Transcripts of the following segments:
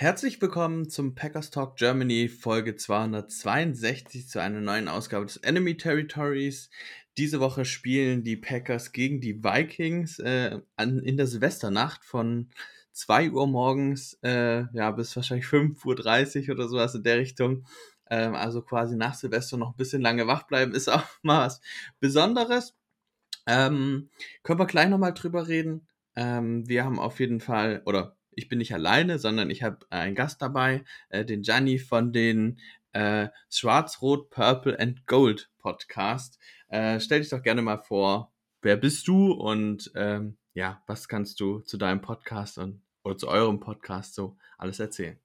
Herzlich willkommen zum Packers Talk Germany Folge 262 zu einer neuen Ausgabe des Enemy Territories. Diese Woche spielen die Packers gegen die Vikings äh, an, in der Silvesternacht von 2 Uhr morgens äh, ja, bis wahrscheinlich 5.30 Uhr oder sowas in der Richtung. Ähm, also quasi nach Silvester noch ein bisschen lange wach bleiben, ist auch mal was Besonderes. Ähm, können wir gleich nochmal drüber reden. Ähm, wir haben auf jeden Fall, oder ich bin nicht alleine, sondern ich habe einen Gast dabei, äh, den Gianni von den äh, Schwarz, Rot, Purple and Gold Podcast. Äh, stell dich doch gerne mal vor, wer bist du und ähm, ja, was kannst du zu deinem Podcast und oder zu eurem Podcast so alles erzählen?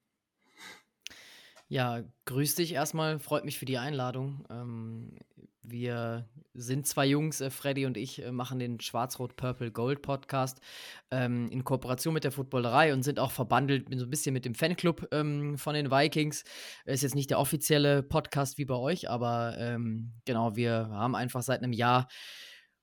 Ja, grüß dich erstmal, freut mich für die Einladung. Ähm, wir sind zwei Jungs, äh, Freddy und ich, äh, machen den Schwarz-Rot-Purple-Gold Podcast ähm, in Kooperation mit der Footballerei und sind auch verbandelt so ein bisschen mit dem Fanclub ähm, von den Vikings. Ist jetzt nicht der offizielle Podcast wie bei euch, aber ähm, genau, wir haben einfach seit einem Jahr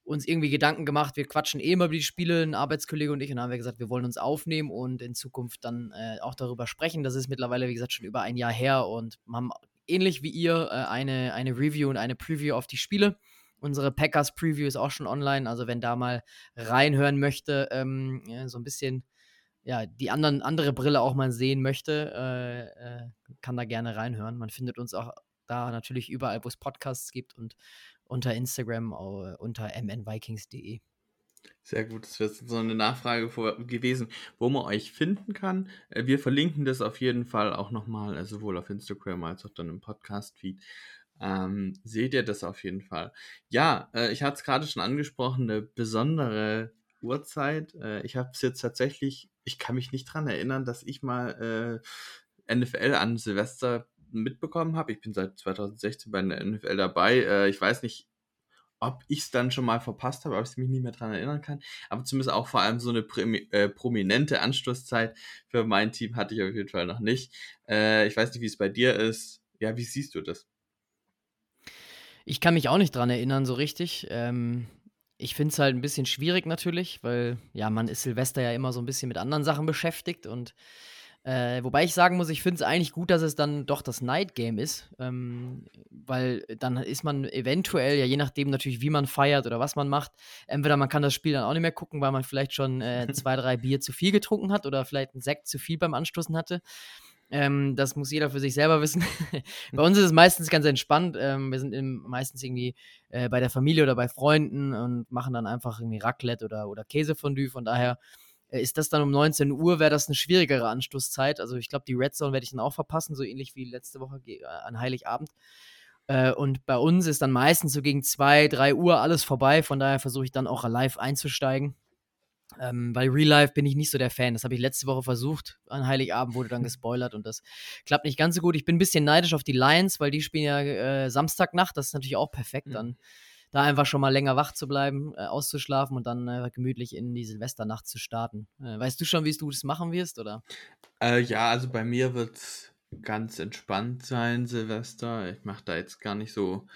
uns irgendwie Gedanken gemacht, wir quatschen eh immer über die Spiele, ein Arbeitskollege und ich, und dann haben wir gesagt, wir wollen uns aufnehmen und in Zukunft dann äh, auch darüber sprechen. Das ist mittlerweile, wie gesagt, schon über ein Jahr her und haben ähnlich wie ihr äh, eine, eine Review und eine Preview auf die Spiele. Unsere Packers Preview ist auch schon online, also wenn da mal reinhören möchte, ähm, ja, so ein bisschen ja, die anderen, andere Brille auch mal sehen möchte, äh, äh, kann da gerne reinhören. Man findet uns auch da natürlich überall, wo es Podcasts gibt und unter Instagram unter mnvikings.de. Sehr gut, das wäre so eine Nachfrage vor, gewesen, wo man euch finden kann. Äh, Wir verlinken das auf jeden Fall auch nochmal, äh, sowohl auf Instagram als auch dann im Podcast-Feed. Ähm, seht ihr das auf jeden Fall. Ja, äh, ich hatte es gerade schon angesprochen, eine besondere Uhrzeit. Äh, ich habe es jetzt tatsächlich, ich kann mich nicht dran erinnern, dass ich mal äh, NFL an Silvester mitbekommen habe. Ich bin seit 2016 bei der NFL dabei. Äh, ich weiß nicht, ob ich es dann schon mal verpasst habe, ob ich mich nicht mehr dran erinnern kann. Aber zumindest auch vor allem so eine äh, prominente Anstoßzeit für mein Team hatte ich auf jeden Fall noch nicht. Äh, ich weiß nicht, wie es bei dir ist. Ja, wie siehst du das? Ich kann mich auch nicht dran erinnern, so richtig. Ähm, ich finde es halt ein bisschen schwierig natürlich, weil ja, man ist Silvester ja immer so ein bisschen mit anderen Sachen beschäftigt und äh, wobei ich sagen muss, ich finde es eigentlich gut, dass es dann doch das Night Game ist, ähm, weil dann ist man eventuell, ja je nachdem natürlich, wie man feiert oder was man macht, entweder man kann das Spiel dann auch nicht mehr gucken, weil man vielleicht schon äh, zwei, drei Bier zu viel getrunken hat oder vielleicht einen Sekt zu viel beim Anstoßen hatte. Ähm, das muss jeder für sich selber wissen. bei uns ist es meistens ganz entspannt. Ähm, wir sind im, meistens irgendwie äh, bei der Familie oder bei Freunden und machen dann einfach irgendwie Raclette oder, oder Käsefondue. Von daher ist das dann um 19 Uhr, wäre das eine schwierigere Anstoßzeit. Also ich glaube, die Red Zone werde ich dann auch verpassen, so ähnlich wie letzte Woche äh, an Heiligabend. Äh, und bei uns ist dann meistens so gegen 2, 3 Uhr alles vorbei. Von daher versuche ich dann auch live einzusteigen. Ähm, bei Real Life bin ich nicht so der Fan. Das habe ich letzte Woche versucht. An Heiligabend wurde dann gespoilert und das klappt nicht ganz so gut. Ich bin ein bisschen neidisch auf die Lions, weil die spielen ja äh, Samstagnacht. Das ist natürlich auch perfekt. Mhm. Dann da einfach schon mal länger wach zu bleiben, äh, auszuschlafen und dann äh, gemütlich in die Silvesternacht zu starten. Äh, weißt du schon, wie du das machen wirst, oder? Äh, ja, also bei mir wird es ganz entspannt sein, Silvester. Ich mache da jetzt gar nicht so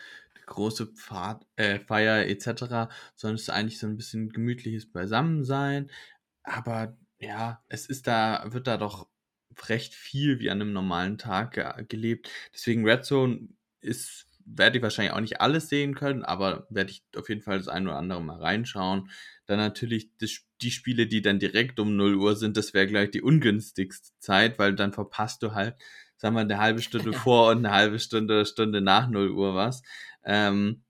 große Pfad, äh, Feier etc., sondern es ist eigentlich so ein bisschen gemütliches Beisammensein. Aber ja, es ist da, wird da doch recht viel wie an einem normalen Tag ge gelebt. Deswegen Red Zone ist, werde ich wahrscheinlich auch nicht alles sehen können, aber werde ich auf jeden Fall das ein oder andere mal reinschauen. Dann natürlich das, die Spiele, die dann direkt um 0 Uhr sind, das wäre gleich die ungünstigste Zeit, weil dann verpasst du halt, sagen wir, eine halbe Stunde vor und eine halbe Stunde, Stunde nach 0 Uhr was. Ähm,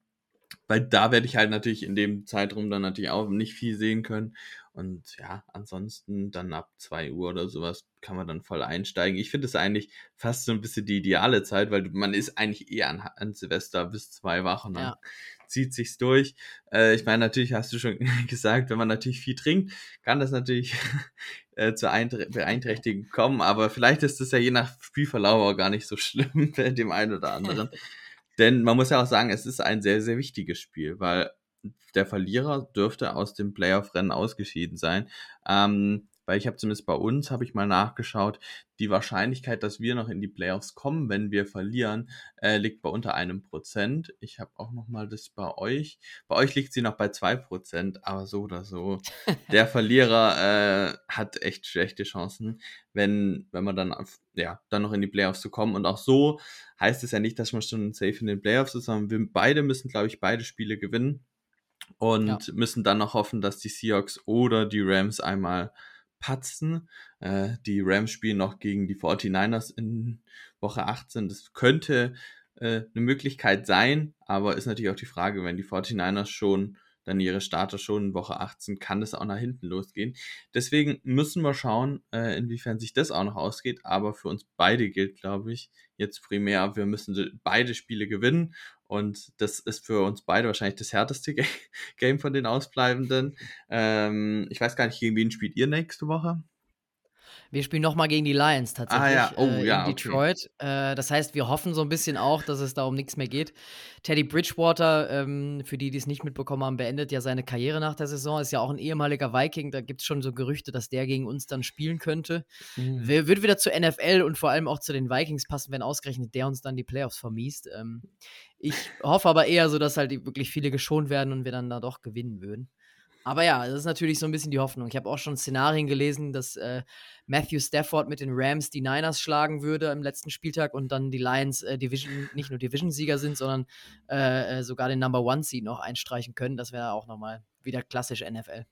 weil da werde ich halt natürlich in dem Zeitraum dann natürlich auch nicht viel sehen können. Und ja, ansonsten dann ab 2 Uhr oder sowas kann man dann voll einsteigen. Ich finde es eigentlich fast so ein bisschen die ideale Zeit, weil man ist eigentlich eher an, an Silvester bis zwei wach und dann Ja. zieht sich's durch. Äh, ich meine, natürlich hast du schon gesagt, wenn man natürlich viel trinkt, kann das natürlich äh, zur Einträ Beeinträchtigung kommen, aber vielleicht ist das ja je nach Spielverlauf auch gar nicht so schlimm bei dem einen oder anderen. Denn man muss ja auch sagen, es ist ein sehr, sehr wichtiges Spiel, weil der Verlierer dürfte aus dem Playoff-Rennen ausgeschieden sein. Ähm, weil ich habe zumindest bei uns, habe ich mal nachgeschaut, die Wahrscheinlichkeit, dass wir noch in die Playoffs kommen, wenn wir verlieren, äh, liegt bei unter einem Prozent. Ich habe auch noch mal das bei euch. Bei euch liegt sie noch bei zwei Prozent, aber so oder so. Der Verlierer äh, hat echt schlechte Chancen, wenn, wenn man dann, auf, ja, dann noch in die Playoffs zu kommen. Und auch so heißt es ja nicht, dass man schon safe in den Playoffs ist, sondern wir beide müssen, glaube ich, beide Spiele gewinnen und ja. müssen dann noch hoffen, dass die Seahawks oder die Rams einmal patzen. Äh, die Rams spielen noch gegen die 49ers in Woche 18. Das könnte äh, eine Möglichkeit sein, aber ist natürlich auch die Frage, wenn die 49ers schon dann ihre Starter schon in Woche 18, kann es auch nach hinten losgehen. Deswegen müssen wir schauen, äh, inwiefern sich das auch noch ausgeht. Aber für uns beide gilt, glaube ich, jetzt primär, wir müssen beide Spiele gewinnen. Und das ist für uns beide wahrscheinlich das härteste Game von den Ausbleibenden. Ähm, ich weiß gar nicht, gegen wen spielt ihr nächste Woche? Wir spielen nochmal gegen die Lions tatsächlich. Ah, ja. Oh, äh, ja, in Detroit. Okay. Äh, das heißt, wir hoffen so ein bisschen auch, dass es da um nichts mehr geht. Teddy Bridgewater, ähm, für die, die es nicht mitbekommen haben, beendet ja seine Karriere nach der Saison. Ist ja auch ein ehemaliger Viking. Da gibt es schon so Gerüchte, dass der gegen uns dann spielen könnte. Mhm. Würde wieder zur NFL und vor allem auch zu den Vikings passen, wenn ausgerechnet der uns dann die Playoffs vermiest. Ähm, ich hoffe aber eher so, dass halt wirklich viele geschont werden und wir dann da doch gewinnen würden. Aber ja, das ist natürlich so ein bisschen die Hoffnung. Ich habe auch schon Szenarien gelesen, dass äh, Matthew Stafford mit den Rams die Niners schlagen würde im letzten Spieltag und dann die Lions äh, Division, nicht nur Division-Sieger sind, sondern äh, äh sogar den Number One-Seed noch einstreichen können. Das wäre auch nochmal wieder klassisch NFL.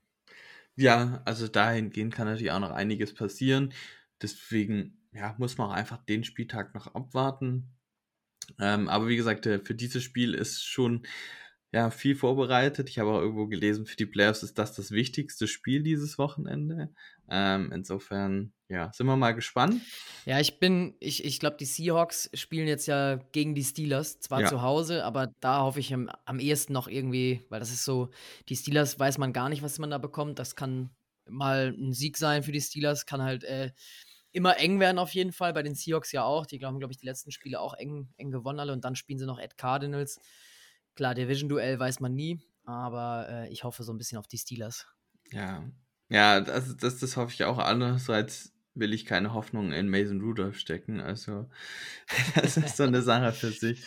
Ja, also dahingehend kann natürlich auch noch einiges passieren. Deswegen ja, muss man auch einfach den Spieltag noch abwarten. Ähm, aber wie gesagt, äh, für dieses Spiel ist schon ja, viel vorbereitet. Ich habe auch irgendwo gelesen, für die Playoffs ist das das wichtigste Spiel dieses Wochenende. Ähm, insofern, ja, sind wir mal gespannt. Ja, ich bin, ich, ich glaube, die Seahawks spielen jetzt ja gegen die Steelers, zwar ja. zu Hause, aber da hoffe ich am, am ehesten noch irgendwie, weil das ist so, die Steelers weiß man gar nicht, was man da bekommt. Das kann mal ein Sieg sein für die Steelers, kann halt äh, immer eng werden auf jeden Fall. Bei den Seahawks ja auch. Die glauben, glaube ich, die letzten Spiele auch eng, eng gewonnen alle und dann spielen sie noch Ed Cardinals. Klar, Division-Duell weiß man nie, aber äh, ich hoffe so ein bisschen auf die Steelers. Ja, ja, das, das, das hoffe ich auch. Andererseits will ich keine Hoffnung in Mason Rudolph stecken. Also, das ist so eine Sache für sich.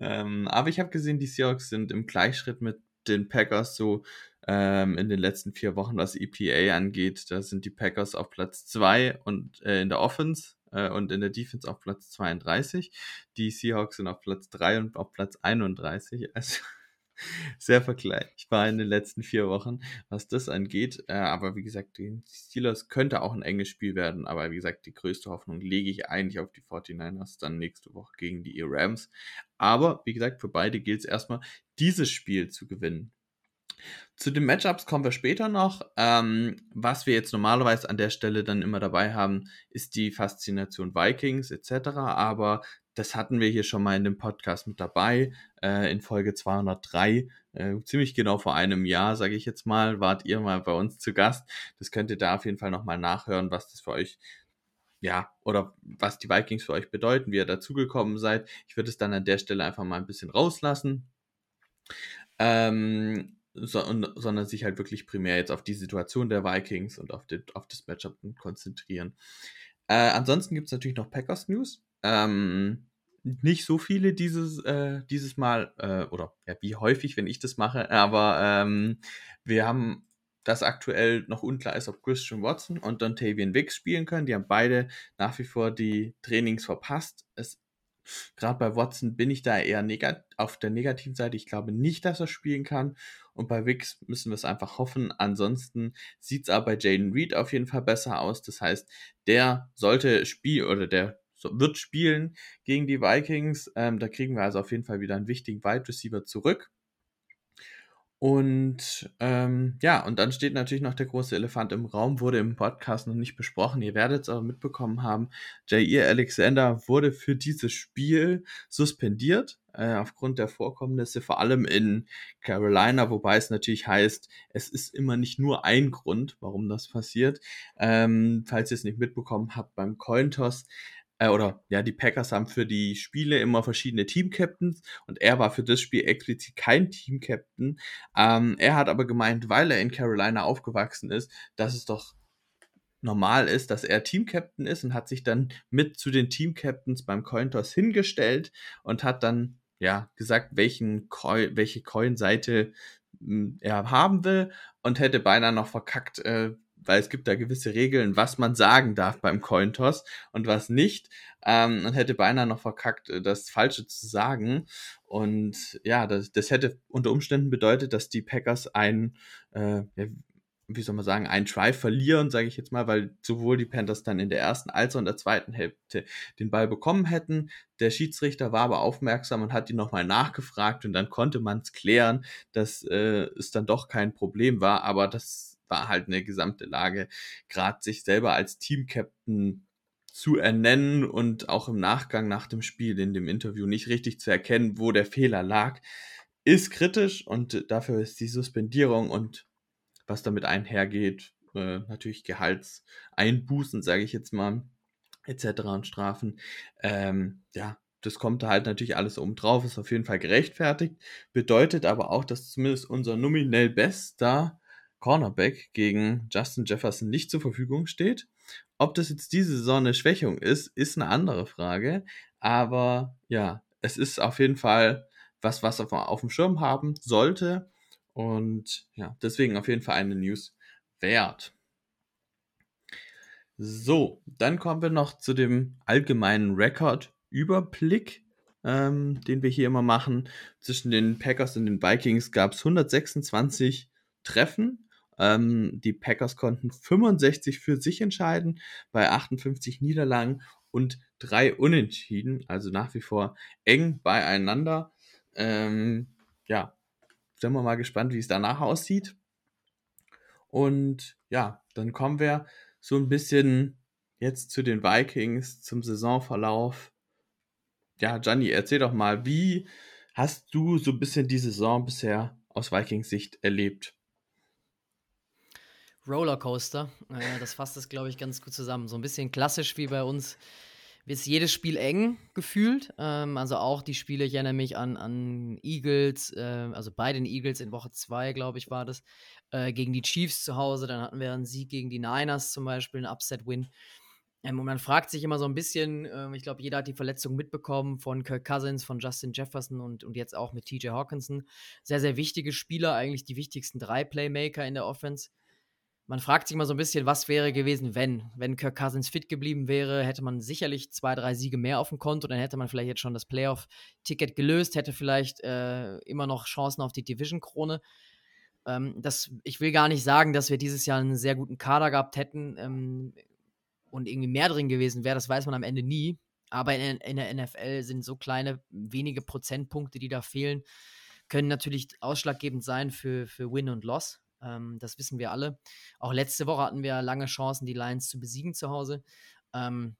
Ähm, aber ich habe gesehen, die Seahawks sind im Gleichschritt mit den Packers so ähm, in den letzten vier Wochen, was EPA angeht. Da sind die Packers auf Platz 2 und äh, in der Offense äh, und in der Defense auf Platz 32. Die Seahawks sind auf Platz 3 und auf Platz 31. Also sehr vergleichbar in den letzten vier Wochen, was das angeht. Äh, aber wie gesagt, die Steelers könnte auch ein enges Spiel werden. Aber wie gesagt, die größte Hoffnung lege ich eigentlich auf die 49ers dann nächste Woche gegen die Rams. Aber wie gesagt, für beide gilt es erstmal, dieses Spiel zu gewinnen. Zu den Matchups kommen wir später noch. Ähm, was wir jetzt normalerweise an der Stelle dann immer dabei haben, ist die Faszination Vikings etc. Aber das hatten wir hier schon mal in dem Podcast mit dabei, äh, in Folge 203. Äh, ziemlich genau vor einem Jahr, sage ich jetzt mal, wart ihr mal bei uns zu Gast. Das könnt ihr da auf jeden Fall nochmal nachhören, was das für euch ja, oder was die Vikings für euch bedeuten, wie ihr dazugekommen seid. Ich würde es dann an der Stelle einfach mal ein bisschen rauslassen. Ähm, sondern sich halt wirklich primär jetzt auf die Situation der Vikings und auf, den, auf das Matchup konzentrieren. Äh, ansonsten gibt es natürlich noch Packers News. Ähm, nicht so viele dieses, äh, dieses Mal, äh, oder ja, wie häufig, wenn ich das mache, aber ähm, wir haben das aktuell noch unklar ist, ob Christian Watson und Dontavian Wicks spielen können. Die haben beide nach wie vor die Trainings verpasst. Es Gerade bei Watson bin ich da eher auf der negativen Seite. Ich glaube nicht, dass er spielen kann. Und bei Wix müssen wir es einfach hoffen. Ansonsten sieht es aber bei Jaden Reed auf jeden Fall besser aus. Das heißt, der sollte spielen oder der wird spielen gegen die Vikings. Ähm, da kriegen wir also auf jeden Fall wieder einen wichtigen Wide Receiver zurück. Und ähm, ja, und dann steht natürlich noch der große Elefant im Raum, wurde im Podcast noch nicht besprochen. Ihr werdet es aber mitbekommen haben. Jair Alexander wurde für dieses Spiel suspendiert, äh, aufgrund der Vorkommnisse, vor allem in Carolina, wobei es natürlich heißt, es ist immer nicht nur ein Grund, warum das passiert. Ähm, falls ihr es nicht mitbekommen habt, beim Cointoss äh, oder ja, die Packers haben für die Spiele immer verschiedene Team-Captains und er war für das Spiel explizit kein Team-Captain. Ähm, er hat aber gemeint, weil er in Carolina aufgewachsen ist, dass es doch normal ist, dass er Team-Captain ist und hat sich dann mit zu den Team-Captains beim Cointoss hingestellt und hat dann ja gesagt, welchen Coin, welche Coin-Seite hm, er haben will und hätte beinahe noch verkackt, äh, weil es gibt da gewisse Regeln, was man sagen darf beim Cointoss und was nicht. Ähm, und hätte beinahe noch verkackt, äh, das Falsche zu sagen. Und ja, das, das hätte unter Umständen bedeutet, dass die Packers ein, äh, wie soll man sagen, einen Try verlieren, sage ich jetzt mal, weil sowohl die Panthers dann in der ersten als auch in der zweiten Hälfte den Ball bekommen hätten. Der Schiedsrichter war aber aufmerksam und hat ihn nochmal nachgefragt und dann konnte man es klären, dass äh, es dann doch kein Problem war, aber das war halt eine gesamte Lage, gerade sich selber als Team-Captain zu ernennen und auch im Nachgang nach dem Spiel in dem Interview nicht richtig zu erkennen, wo der Fehler lag, ist kritisch und dafür ist die Suspendierung und was damit einhergeht, äh, natürlich Gehaltseinbußen, sage ich jetzt mal, etc. und Strafen. Ähm, ja, das kommt da halt natürlich alles oben drauf, ist auf jeden Fall gerechtfertigt, bedeutet aber auch, dass zumindest unser nominell bester Cornerback gegen Justin Jefferson nicht zur Verfügung steht. Ob das jetzt diese Saison eine Schwächung ist, ist eine andere Frage. Aber ja, es ist auf jeden Fall was, was man auf dem Schirm haben sollte. Und ja, deswegen auf jeden Fall eine News wert. So, dann kommen wir noch zu dem allgemeinen Rekordüberblick, ähm, den wir hier immer machen. Zwischen den Packers und den Vikings gab es 126 Treffen. Ähm, die Packers konnten 65 für sich entscheiden bei 58 Niederlagen und drei Unentschieden, also nach wie vor eng beieinander. Ähm, ja, sind wir mal gespannt, wie es danach aussieht. Und ja, dann kommen wir so ein bisschen jetzt zu den Vikings, zum Saisonverlauf. Ja, Gianni, erzähl doch mal, wie hast du so ein bisschen die Saison bisher aus Vikings Sicht erlebt? Rollercoaster. Äh, das fasst es, glaube ich, ganz gut zusammen. So ein bisschen klassisch wie bei uns ist jedes Spiel eng gefühlt. Ähm, also auch die Spiele, ich erinnere mich an, an Eagles, äh, also bei den Eagles in Woche 2, glaube ich, war das, äh, gegen die Chiefs zu Hause. Dann hatten wir einen Sieg gegen die Niners zum Beispiel, einen Upset-Win. Ähm, und man fragt sich immer so ein bisschen, äh, ich glaube, jeder hat die Verletzung mitbekommen von Kirk Cousins, von Justin Jefferson und, und jetzt auch mit TJ Hawkinson. Sehr, sehr wichtige Spieler, eigentlich die wichtigsten drei Playmaker in der Offense man fragt sich mal so ein bisschen, was wäre gewesen, wenn. Wenn Kirk Cousins fit geblieben wäre, hätte man sicherlich zwei, drei Siege mehr auf dem Konto, dann hätte man vielleicht jetzt schon das Playoff-Ticket gelöst, hätte vielleicht äh, immer noch Chancen auf die Division-Krone. Ähm, ich will gar nicht sagen, dass wir dieses Jahr einen sehr guten Kader gehabt hätten ähm, und irgendwie mehr drin gewesen wäre, das weiß man am Ende nie. Aber in, in der NFL sind so kleine, wenige Prozentpunkte, die da fehlen, können natürlich ausschlaggebend sein für, für Win und Loss. Ähm, das wissen wir alle. Auch letzte Woche hatten wir lange Chancen, die Lions zu besiegen zu Hause. Ähm,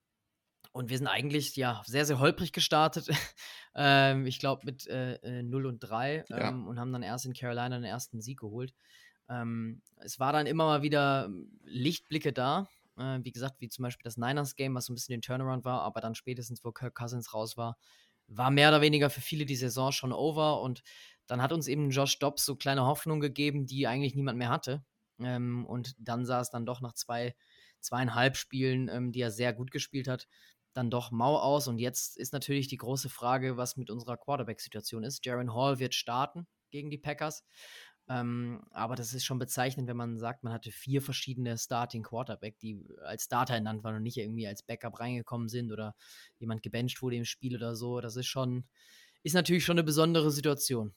und wir sind eigentlich ja sehr, sehr holprig gestartet. ähm, ich glaube mit äh, 0 äh, und 3 ja. Ähm, und haben dann erst in Carolina den ersten Sieg geholt. Ähm, es war dann immer mal wieder Lichtblicke da. Äh, wie gesagt, wie zum Beispiel das Niners-Game, was so ein bisschen den Turnaround war, aber dann spätestens, wo Kirk Cousins raus war, war mehr oder weniger für viele die Saison schon over und dann hat uns eben Josh Dobbs so kleine Hoffnung gegeben, die eigentlich niemand mehr hatte. Ähm, und dann sah es dann doch nach zwei, zweieinhalb Spielen, ähm, die er sehr gut gespielt hat, dann doch mau aus. Und jetzt ist natürlich die große Frage, was mit unserer Quarterback-Situation ist. Jaron Hall wird starten gegen die Packers. Ähm, aber das ist schon bezeichnend, wenn man sagt, man hatte vier verschiedene Starting Quarterback, die als Starter ernannt waren und nicht irgendwie als Backup reingekommen sind oder jemand gebencht wurde im Spiel oder so. Das ist schon, ist natürlich schon eine besondere Situation.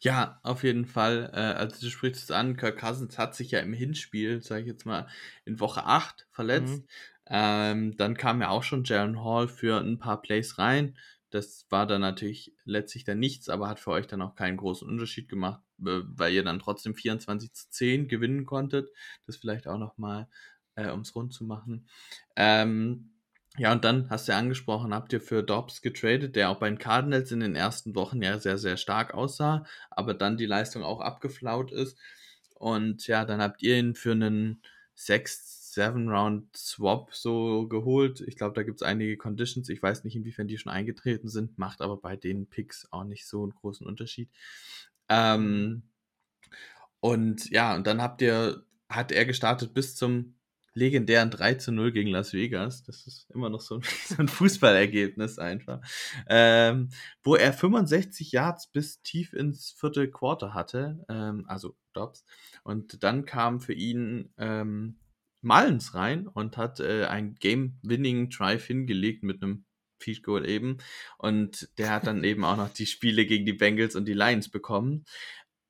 Ja, auf jeden Fall. Äh, also du sprichst es an, Kirk Cousins hat sich ja im Hinspiel, sage ich jetzt mal, in Woche 8 verletzt. Mhm. Ähm, dann kam ja auch schon Jaron Hall für ein paar Plays rein. Das war dann natürlich letztlich dann nichts, aber hat für euch dann auch keinen großen Unterschied gemacht. Äh, weil ihr dann trotzdem 24 zu 10 gewinnen konntet. Das vielleicht auch nochmal, äh, um es rund zu machen. Ähm, ja, und dann hast du ja angesprochen, habt ihr für Dobbs getradet, der auch bei den Cardinals in den ersten Wochen ja sehr, sehr stark aussah, aber dann die Leistung auch abgeflaut ist. Und ja, dann habt ihr ihn für einen 6, 7 Round Swap so geholt. Ich glaube, da gibt es einige Conditions. Ich weiß nicht, inwiefern die schon eingetreten sind, macht aber bei den Picks auch nicht so einen großen Unterschied. Ähm, und ja, und dann habt ihr, hat er gestartet bis zum legendären 3 zu 0 gegen Las Vegas. Das ist immer noch so ein, so ein Fußballergebnis einfach. Ähm, wo er 65 Yards bis tief ins vierte Quarter hatte, ähm, also Dobbs. Und dann kam für ihn ähm, Mullins rein und hat äh, ein Game-Winning Drive hingelegt mit einem Feed Goal eben. Und der hat dann eben auch noch die Spiele gegen die Bengals und die Lions bekommen.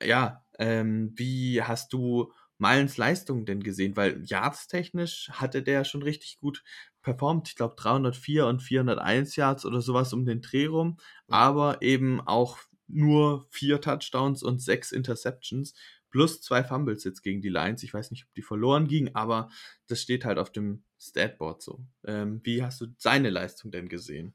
Ja, ähm, wie hast du Malens Leistung denn gesehen? Weil Yards-technisch hatte der schon richtig gut performt. Ich glaube 304 und 401 Yards oder sowas um den Dreh rum. Aber eben auch nur vier Touchdowns und sechs Interceptions. Plus zwei Fumbles jetzt gegen die Lions. Ich weiß nicht, ob die verloren gingen, aber das steht halt auf dem Statboard so. Ähm, wie hast du seine Leistung denn gesehen?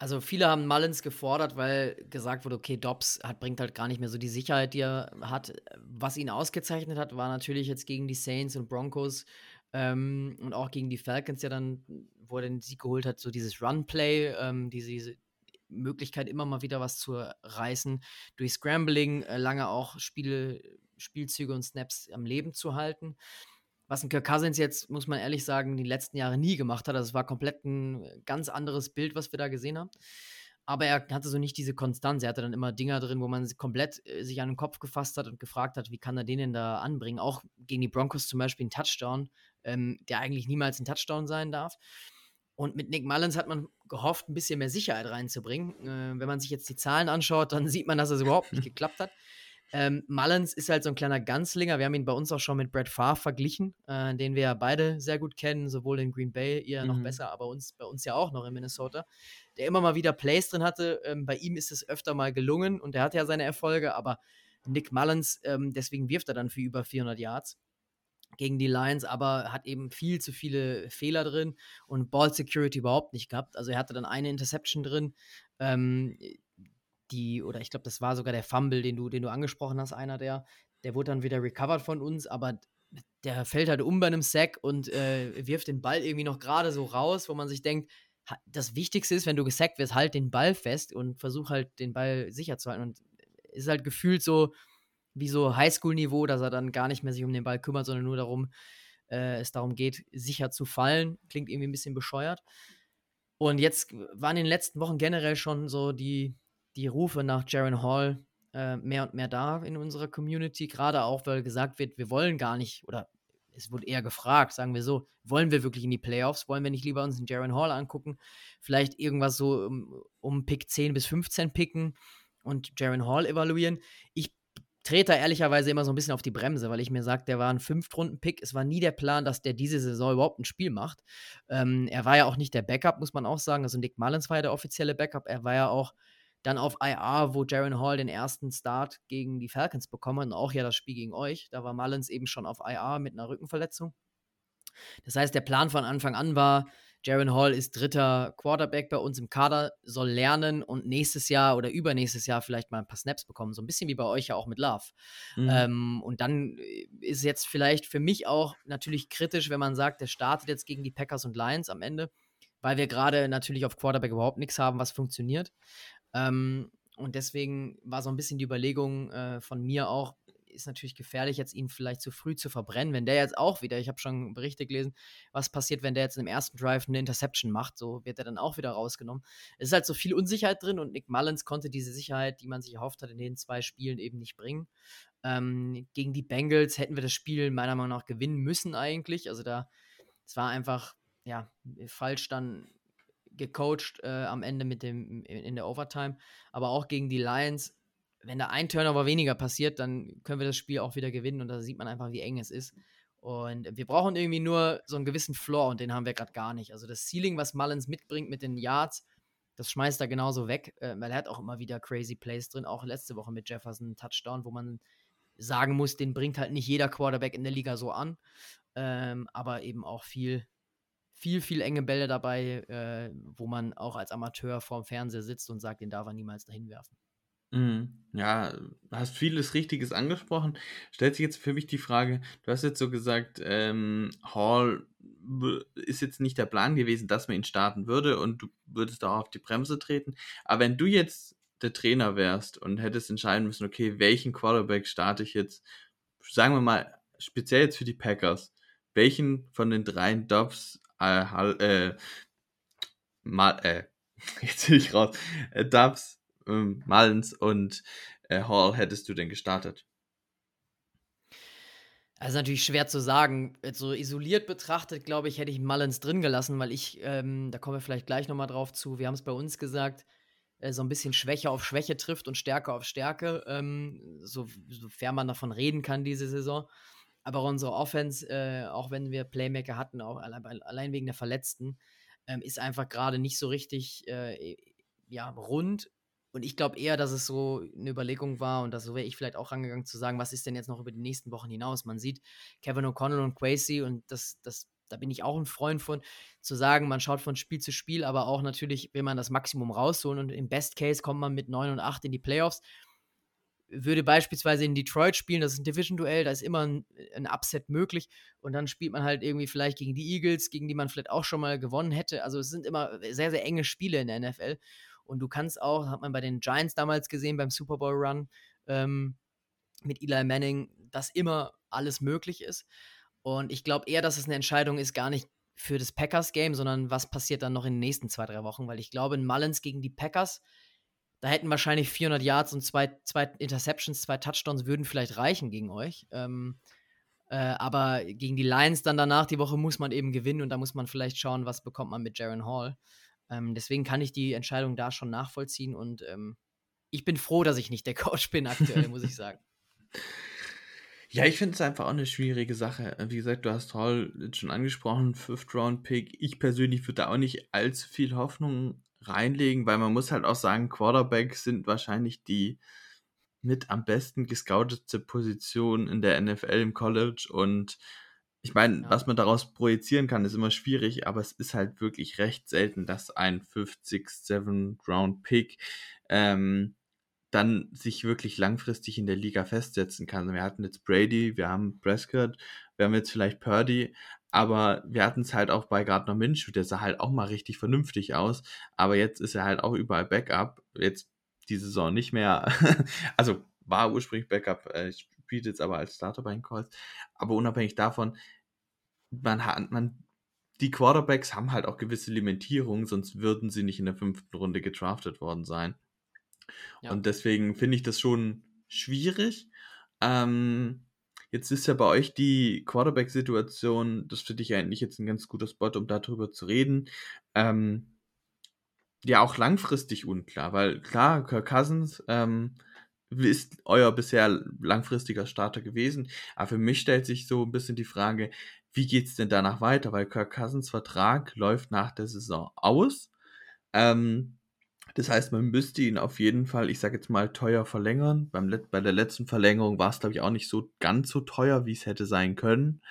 Also viele haben Mullins gefordert, weil gesagt wurde, okay, Dobbs hat, bringt halt gar nicht mehr so die Sicherheit, die er hat. Was ihn ausgezeichnet hat, war natürlich jetzt gegen die Saints und Broncos ähm, und auch gegen die Falcons, ja dann, wo er den Sieg geholt hat, so dieses Run-Play, ähm, diese, Möglichkeit, immer mal wieder was zu reißen, durch Scrambling äh, lange auch Spiele, Spielzüge und Snaps am Leben zu halten was ein Kirk Cousins jetzt, muss man ehrlich sagen, die letzten Jahre nie gemacht hat. Das also war komplett ein ganz anderes Bild, was wir da gesehen haben. Aber er hatte so nicht diese Konstanz. Er hatte dann immer Dinger drin, wo man komplett äh, sich an den Kopf gefasst hat und gefragt hat, wie kann er den denn da anbringen? Auch gegen die Broncos zum Beispiel ein Touchdown, ähm, der eigentlich niemals ein Touchdown sein darf. Und mit Nick Mullins hat man gehofft, ein bisschen mehr Sicherheit reinzubringen. Äh, wenn man sich jetzt die Zahlen anschaut, dann sieht man, dass es überhaupt nicht geklappt hat. Ähm, Mullins ist halt so ein kleiner Ganzlinger. Wir haben ihn bei uns auch schon mit Brad Farr verglichen, äh, den wir ja beide sehr gut kennen, sowohl in Green Bay, ihr mhm. noch besser, aber uns, bei uns ja auch noch in Minnesota, der immer mal wieder Plays drin hatte. Ähm, bei ihm ist es öfter mal gelungen und er hat ja seine Erfolge, aber Nick Mullins, ähm, deswegen wirft er dann für über 400 Yards gegen die Lions, aber hat eben viel zu viele Fehler drin und Ball Security überhaupt nicht gehabt. Also er hatte dann eine Interception drin. Ähm, die, oder ich glaube, das war sogar der Fumble, den du, den du angesprochen hast, einer der, der wurde dann wieder recovered von uns, aber der fällt halt um bei einem Sack und äh, wirft den Ball irgendwie noch gerade so raus, wo man sich denkt, das Wichtigste ist, wenn du gesackt wirst, halt den Ball fest und versuch halt den Ball sicher zu halten. Und ist halt gefühlt so wie so Highschool-Niveau, dass er dann gar nicht mehr sich um den Ball kümmert, sondern nur darum, äh, es darum geht, sicher zu fallen. Klingt irgendwie ein bisschen bescheuert. Und jetzt waren in den letzten Wochen generell schon so die, die Rufe nach Jaron Hall äh, mehr und mehr da in unserer Community, gerade auch, weil gesagt wird, wir wollen gar nicht, oder es wurde eher gefragt, sagen wir so, wollen wir wirklich in die Playoffs? Wollen wir nicht lieber uns einen Jaron Hall angucken? Vielleicht irgendwas so um, um Pick 10 bis 15 picken und Jaron Hall evaluieren. Ich trete da ehrlicherweise immer so ein bisschen auf die Bremse, weil ich mir sage, der war ein Fünftrunden-Pick. Es war nie der Plan, dass der diese Saison überhaupt ein Spiel macht. Ähm, er war ja auch nicht der Backup, muss man auch sagen. Also Nick Mullins war ja der offizielle Backup. Er war ja auch dann auf IR, wo Jaron Hall den ersten Start gegen die Falcons bekommen und auch ja das Spiel gegen euch. Da war Mullins eben schon auf IR mit einer Rückenverletzung. Das heißt, der Plan von Anfang an war, Jaron Hall ist dritter Quarterback bei uns im Kader, soll lernen und nächstes Jahr oder übernächstes Jahr vielleicht mal ein paar Snaps bekommen. So ein bisschen wie bei euch ja auch mit Love. Mhm. Ähm, und dann äh, ist jetzt vielleicht für mich auch natürlich kritisch, wenn man sagt, der startet jetzt gegen die Packers und Lions am Ende, weil wir gerade natürlich auf Quarterback überhaupt nichts haben, was funktioniert. Ähm, und deswegen war so ein bisschen die Überlegung äh, von mir auch, ist natürlich gefährlich, jetzt ihn vielleicht zu früh zu verbrennen. Wenn der jetzt auch wieder, ich habe schon Berichte gelesen, was passiert, wenn der jetzt im ersten Drive eine Interception macht, so wird er dann auch wieder rausgenommen. Es ist halt so viel Unsicherheit drin und Nick Mullins konnte diese Sicherheit, die man sich erhofft hat, in den zwei Spielen eben nicht bringen. Ähm, gegen die Bengals hätten wir das Spiel meiner Meinung nach gewinnen müssen eigentlich. Also da, es war einfach, ja, falsch dann gecoacht äh, am Ende mit dem in der Overtime, aber auch gegen die Lions. Wenn da ein Turnover weniger passiert, dann können wir das Spiel auch wieder gewinnen und da sieht man einfach, wie eng es ist. Und wir brauchen irgendwie nur so einen gewissen Floor und den haben wir gerade gar nicht. Also das Ceiling, was Mullins mitbringt mit den Yards, das schmeißt er genauso weg, äh, weil er hat auch immer wieder crazy Plays drin, auch letzte Woche mit Jefferson Touchdown, wo man sagen muss, den bringt halt nicht jeder Quarterback in der Liga so an, ähm, aber eben auch viel, viel, viel enge Bälle dabei, äh, wo man auch als Amateur vorm Fernseher sitzt und sagt, den darf er niemals dahin werfen. Mhm. Ja, hast vieles Richtiges angesprochen. Stellt sich jetzt für mich die Frage, du hast jetzt so gesagt, ähm, Hall ist jetzt nicht der Plan gewesen, dass man ihn starten würde und du würdest auch auf die Bremse treten. Aber wenn du jetzt der Trainer wärst und hättest entscheiden müssen, okay, welchen Quarterback starte ich jetzt, sagen wir mal, speziell jetzt für die Packers, welchen von den dreien Dobbs, äh, äh, mal, äh, jetzt bin ich raus, äh, Dobbs, ähm, Mullins und äh, Hall hättest du denn gestartet? Also natürlich schwer zu sagen. So isoliert betrachtet, glaube ich, hätte ich Mullins drin gelassen, weil ich, ähm, da kommen wir vielleicht gleich nochmal drauf zu, wir haben es bei uns gesagt, äh, so ein bisschen Schwäche auf Schwäche trifft und Stärke auf Stärke, ähm, so, sofern man davon reden kann diese Saison. Aber unsere Offense, äh, auch wenn wir Playmaker hatten, auch allein, wegen der Verletzten, ähm, ist einfach gerade nicht so richtig äh, ja, rund und ich glaube eher, dass es so eine Überlegung war und da so wäre ich vielleicht auch rangegangen zu sagen, was ist denn jetzt noch über die nächsten Wochen hinaus? Man sieht Kevin O'Connell und Quasi und das, das, da bin ich auch ein Freund von, zu sagen, man schaut von Spiel zu Spiel, aber auch natürlich will man das Maximum rausholen und im Best Case kommt man mit 9 und 8 in die Playoffs. Würde beispielsweise in Detroit spielen, das ist ein Division-Duell, da ist immer ein, ein Upset möglich und dann spielt man halt irgendwie vielleicht gegen die Eagles, gegen die man vielleicht auch schon mal gewonnen hätte. Also es sind immer sehr, sehr enge Spiele in der NFL und du kannst auch, hat man bei den Giants damals gesehen, beim Super Bowl Run ähm, mit Eli Manning, dass immer alles möglich ist. Und ich glaube eher, dass es eine Entscheidung ist, gar nicht für das Packers-Game, sondern was passiert dann noch in den nächsten zwei, drei Wochen. Weil ich glaube, in Mullins gegen die Packers, da hätten wahrscheinlich 400 Yards und zwei, zwei Interceptions, zwei Touchdowns würden vielleicht reichen gegen euch. Ähm, äh, aber gegen die Lions dann danach die Woche muss man eben gewinnen und da muss man vielleicht schauen, was bekommt man mit Jaron Hall. Ähm, deswegen kann ich die Entscheidung da schon nachvollziehen und ähm, ich bin froh, dass ich nicht der Coach bin aktuell, muss ich sagen. Ja, ich finde es einfach auch eine schwierige Sache. Wie gesagt, du hast Hall schon angesprochen, Fifth Round Pick. Ich persönlich würde da auch nicht allzu viel Hoffnung reinlegen, weil man muss halt auch sagen, Quarterbacks sind wahrscheinlich die mit am besten gescoutete Position in der NFL im College und ich meine, ja. was man daraus projizieren kann, ist immer schwierig, aber es ist halt wirklich recht selten, dass ein 50, 7 Round Pick ähm, dann sich wirklich langfristig in der Liga festsetzen kann. Wir hatten jetzt Brady, wir haben Prescott, wir haben jetzt vielleicht Purdy, aber wir hatten es halt auch bei Gardner Minshew, der sah halt auch mal richtig vernünftig aus, aber jetzt ist er halt auch überall Backup, jetzt die Saison nicht mehr, also war ursprünglich Backup, äh, spielt jetzt aber als Starter bei den Calls. Aber unabhängig davon, man hat, man, die Quarterbacks haben halt auch gewisse Limitierungen, sonst würden sie nicht in der fünften Runde gedraftet worden sein. Ja. Und deswegen finde ich das schon schwierig. Ähm, jetzt ist ja bei euch die Quarterback-Situation, das finde ich eigentlich jetzt ein ganz guter Spot, um darüber zu reden. Ähm, ja, auch langfristig unklar, weil klar, Kirk Cousins ähm, ist euer bisher langfristiger Starter gewesen. Aber für mich stellt sich so ein bisschen die Frage, wie geht's denn danach weiter? Weil Kirk Cousins Vertrag läuft nach der Saison aus. Ähm, das heißt, man müsste ihn auf jeden Fall, ich sage jetzt mal, teuer verlängern. Beim bei der letzten Verlängerung war es, glaube ich, auch nicht so ganz so teuer, wie es hätte sein können.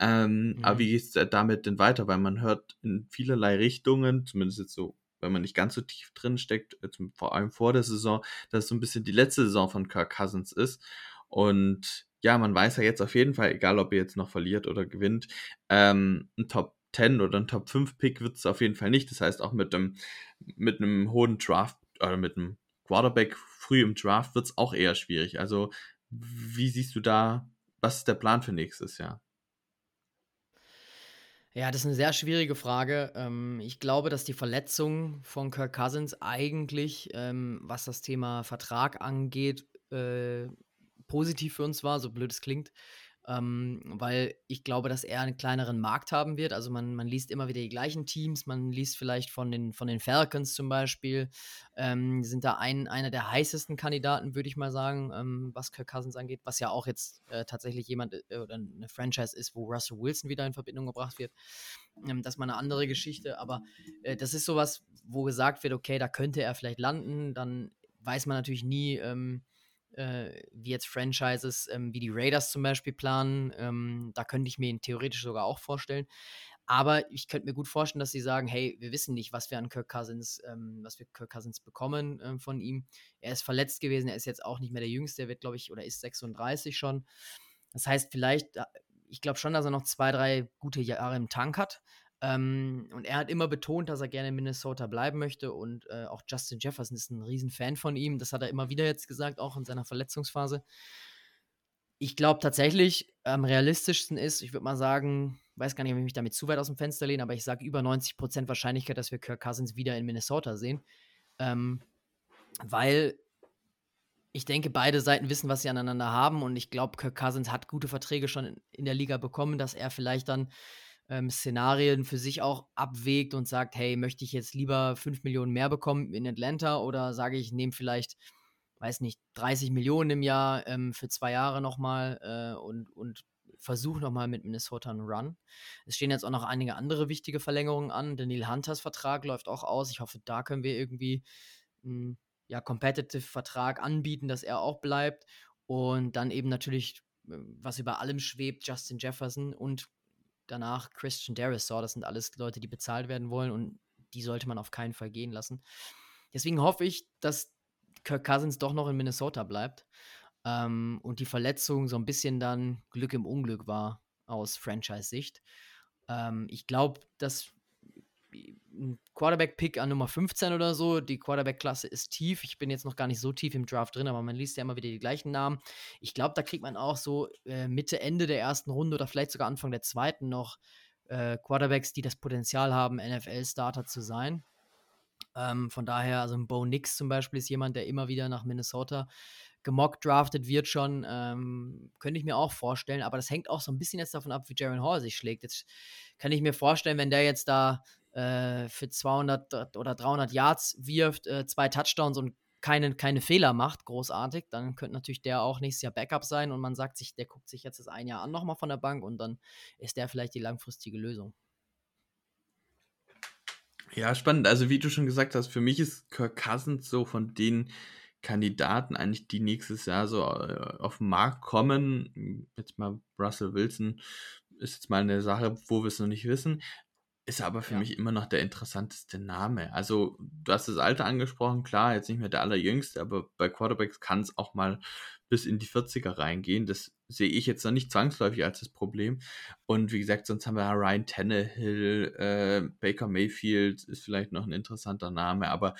Ähm, mhm. Aber wie geht es damit denn weiter? Weil man hört in vielerlei Richtungen, zumindest jetzt so wenn man nicht ganz so tief drin steckt, vor allem vor der Saison, dass es so ein bisschen die letzte Saison von Kirk Cousins ist. Und ja, man weiß ja jetzt auf jeden Fall, egal ob ihr jetzt noch verliert oder gewinnt, ähm, ein Top 10 oder ein Top 5 Pick wird es auf jeden Fall nicht. Das heißt, auch mit einem, mit einem hohen Draft oder mit einem Quarterback früh im Draft wird es auch eher schwierig. Also, wie siehst du da, was ist der Plan für nächstes Jahr? Ja, das ist eine sehr schwierige Frage. Ähm, ich glaube, dass die Verletzung von Kirk Cousins eigentlich, ähm, was das Thema Vertrag angeht, äh, positiv für uns war, so blöd es klingt. Ähm, weil ich glaube, dass er einen kleineren Markt haben wird. Also man, man liest immer wieder die gleichen Teams, man liest vielleicht von den, von den Falcons zum Beispiel, ähm, sind da ein, einer der heißesten Kandidaten, würde ich mal sagen, ähm, was Kirk Cousins angeht, was ja auch jetzt äh, tatsächlich jemand äh, oder eine Franchise ist, wo Russell Wilson wieder in Verbindung gebracht wird. Ähm, das ist mal eine andere Geschichte, aber äh, das ist sowas, wo gesagt wird, okay, da könnte er vielleicht landen, dann weiß man natürlich nie, ähm, äh, wie jetzt Franchises ähm, wie die Raiders zum Beispiel planen. Ähm, da könnte ich mir ihn theoretisch sogar auch vorstellen. Aber ich könnte mir gut vorstellen, dass sie sagen, hey, wir wissen nicht, was wir an Kirk Cousins, ähm, was wir Kirk Cousins bekommen ähm, von ihm. Er ist verletzt gewesen, er ist jetzt auch nicht mehr der Jüngste, er wird, glaube ich, oder ist 36 schon. Das heißt, vielleicht, äh, ich glaube schon, dass er noch zwei, drei gute Jahre im Tank hat. Ähm, und er hat immer betont, dass er gerne in Minnesota bleiben möchte und äh, auch Justin Jefferson ist ein Riesenfan von ihm. Das hat er immer wieder jetzt gesagt, auch in seiner Verletzungsphase. Ich glaube tatsächlich, am realistischsten ist, ich würde mal sagen, weiß gar nicht, ob ich mich damit zu weit aus dem Fenster lehne, aber ich sage über 90% Wahrscheinlichkeit, dass wir Kirk Cousins wieder in Minnesota sehen. Ähm, weil ich denke, beide Seiten wissen, was sie aneinander haben und ich glaube, Kirk Cousins hat gute Verträge schon in, in der Liga bekommen, dass er vielleicht dann ähm, Szenarien für sich auch abwägt und sagt, hey, möchte ich jetzt lieber 5 Millionen mehr bekommen in Atlanta oder sage ich, nehme vielleicht, weiß nicht, 30 Millionen im Jahr ähm, für zwei Jahre nochmal äh, und, und versuche nochmal mit Minnesota einen Run. Es stehen jetzt auch noch einige andere wichtige Verlängerungen an. Daniel Hunters Vertrag läuft auch aus. Ich hoffe, da können wir irgendwie einen ja, Competitive Vertrag anbieten, dass er auch bleibt. Und dann eben natürlich, äh, was über allem schwebt, Justin Jefferson und danach Christian Darisaw. Das sind alles Leute, die bezahlt werden wollen und die sollte man auf keinen Fall gehen lassen. Deswegen hoffe ich, dass Kirk Cousins doch noch in Minnesota bleibt ähm, und die Verletzung so ein bisschen dann Glück im Unglück war aus Franchise-Sicht. Ähm, ich glaube, dass ein Quarterback-Pick an Nummer 15 oder so. Die Quarterback-Klasse ist tief. Ich bin jetzt noch gar nicht so tief im Draft drin, aber man liest ja immer wieder die gleichen Namen. Ich glaube, da kriegt man auch so äh, Mitte, Ende der ersten Runde oder vielleicht sogar Anfang der zweiten noch äh, Quarterbacks, die das Potenzial haben, NFL-Starter zu sein. Ähm, von daher, also ein Bo Nix zum Beispiel ist jemand, der immer wieder nach Minnesota gemockt drafted wird schon, ähm, könnte ich mir auch vorstellen. Aber das hängt auch so ein bisschen jetzt davon ab, wie Jaron Hall sich schlägt. Jetzt kann ich mir vorstellen, wenn der jetzt da äh, für 200 oder 300 Yards wirft, äh, zwei Touchdowns und keine, keine Fehler macht, großartig, dann könnte natürlich der auch nächstes Jahr Backup sein und man sagt sich, der guckt sich jetzt das ein Jahr an nochmal von der Bank und dann ist der vielleicht die langfristige Lösung. Ja, spannend. Also wie du schon gesagt hast, für mich ist Kirk Cousins so von den Kandidaten eigentlich, die nächstes Jahr so äh, auf den Markt kommen. Jetzt mal Russell Wilson ist jetzt mal eine Sache, wo wir es noch nicht wissen. Ist aber für ja. mich immer noch der interessanteste Name. Also, du hast das Alter angesprochen, klar, jetzt nicht mehr der allerjüngste, aber bei Quarterbacks kann es auch mal bis in die 40er reingehen. Das sehe ich jetzt noch nicht zwangsläufig als das Problem. Und wie gesagt, sonst haben wir Ryan Tannehill, äh, Baker Mayfield ist vielleicht noch ein interessanter Name, aber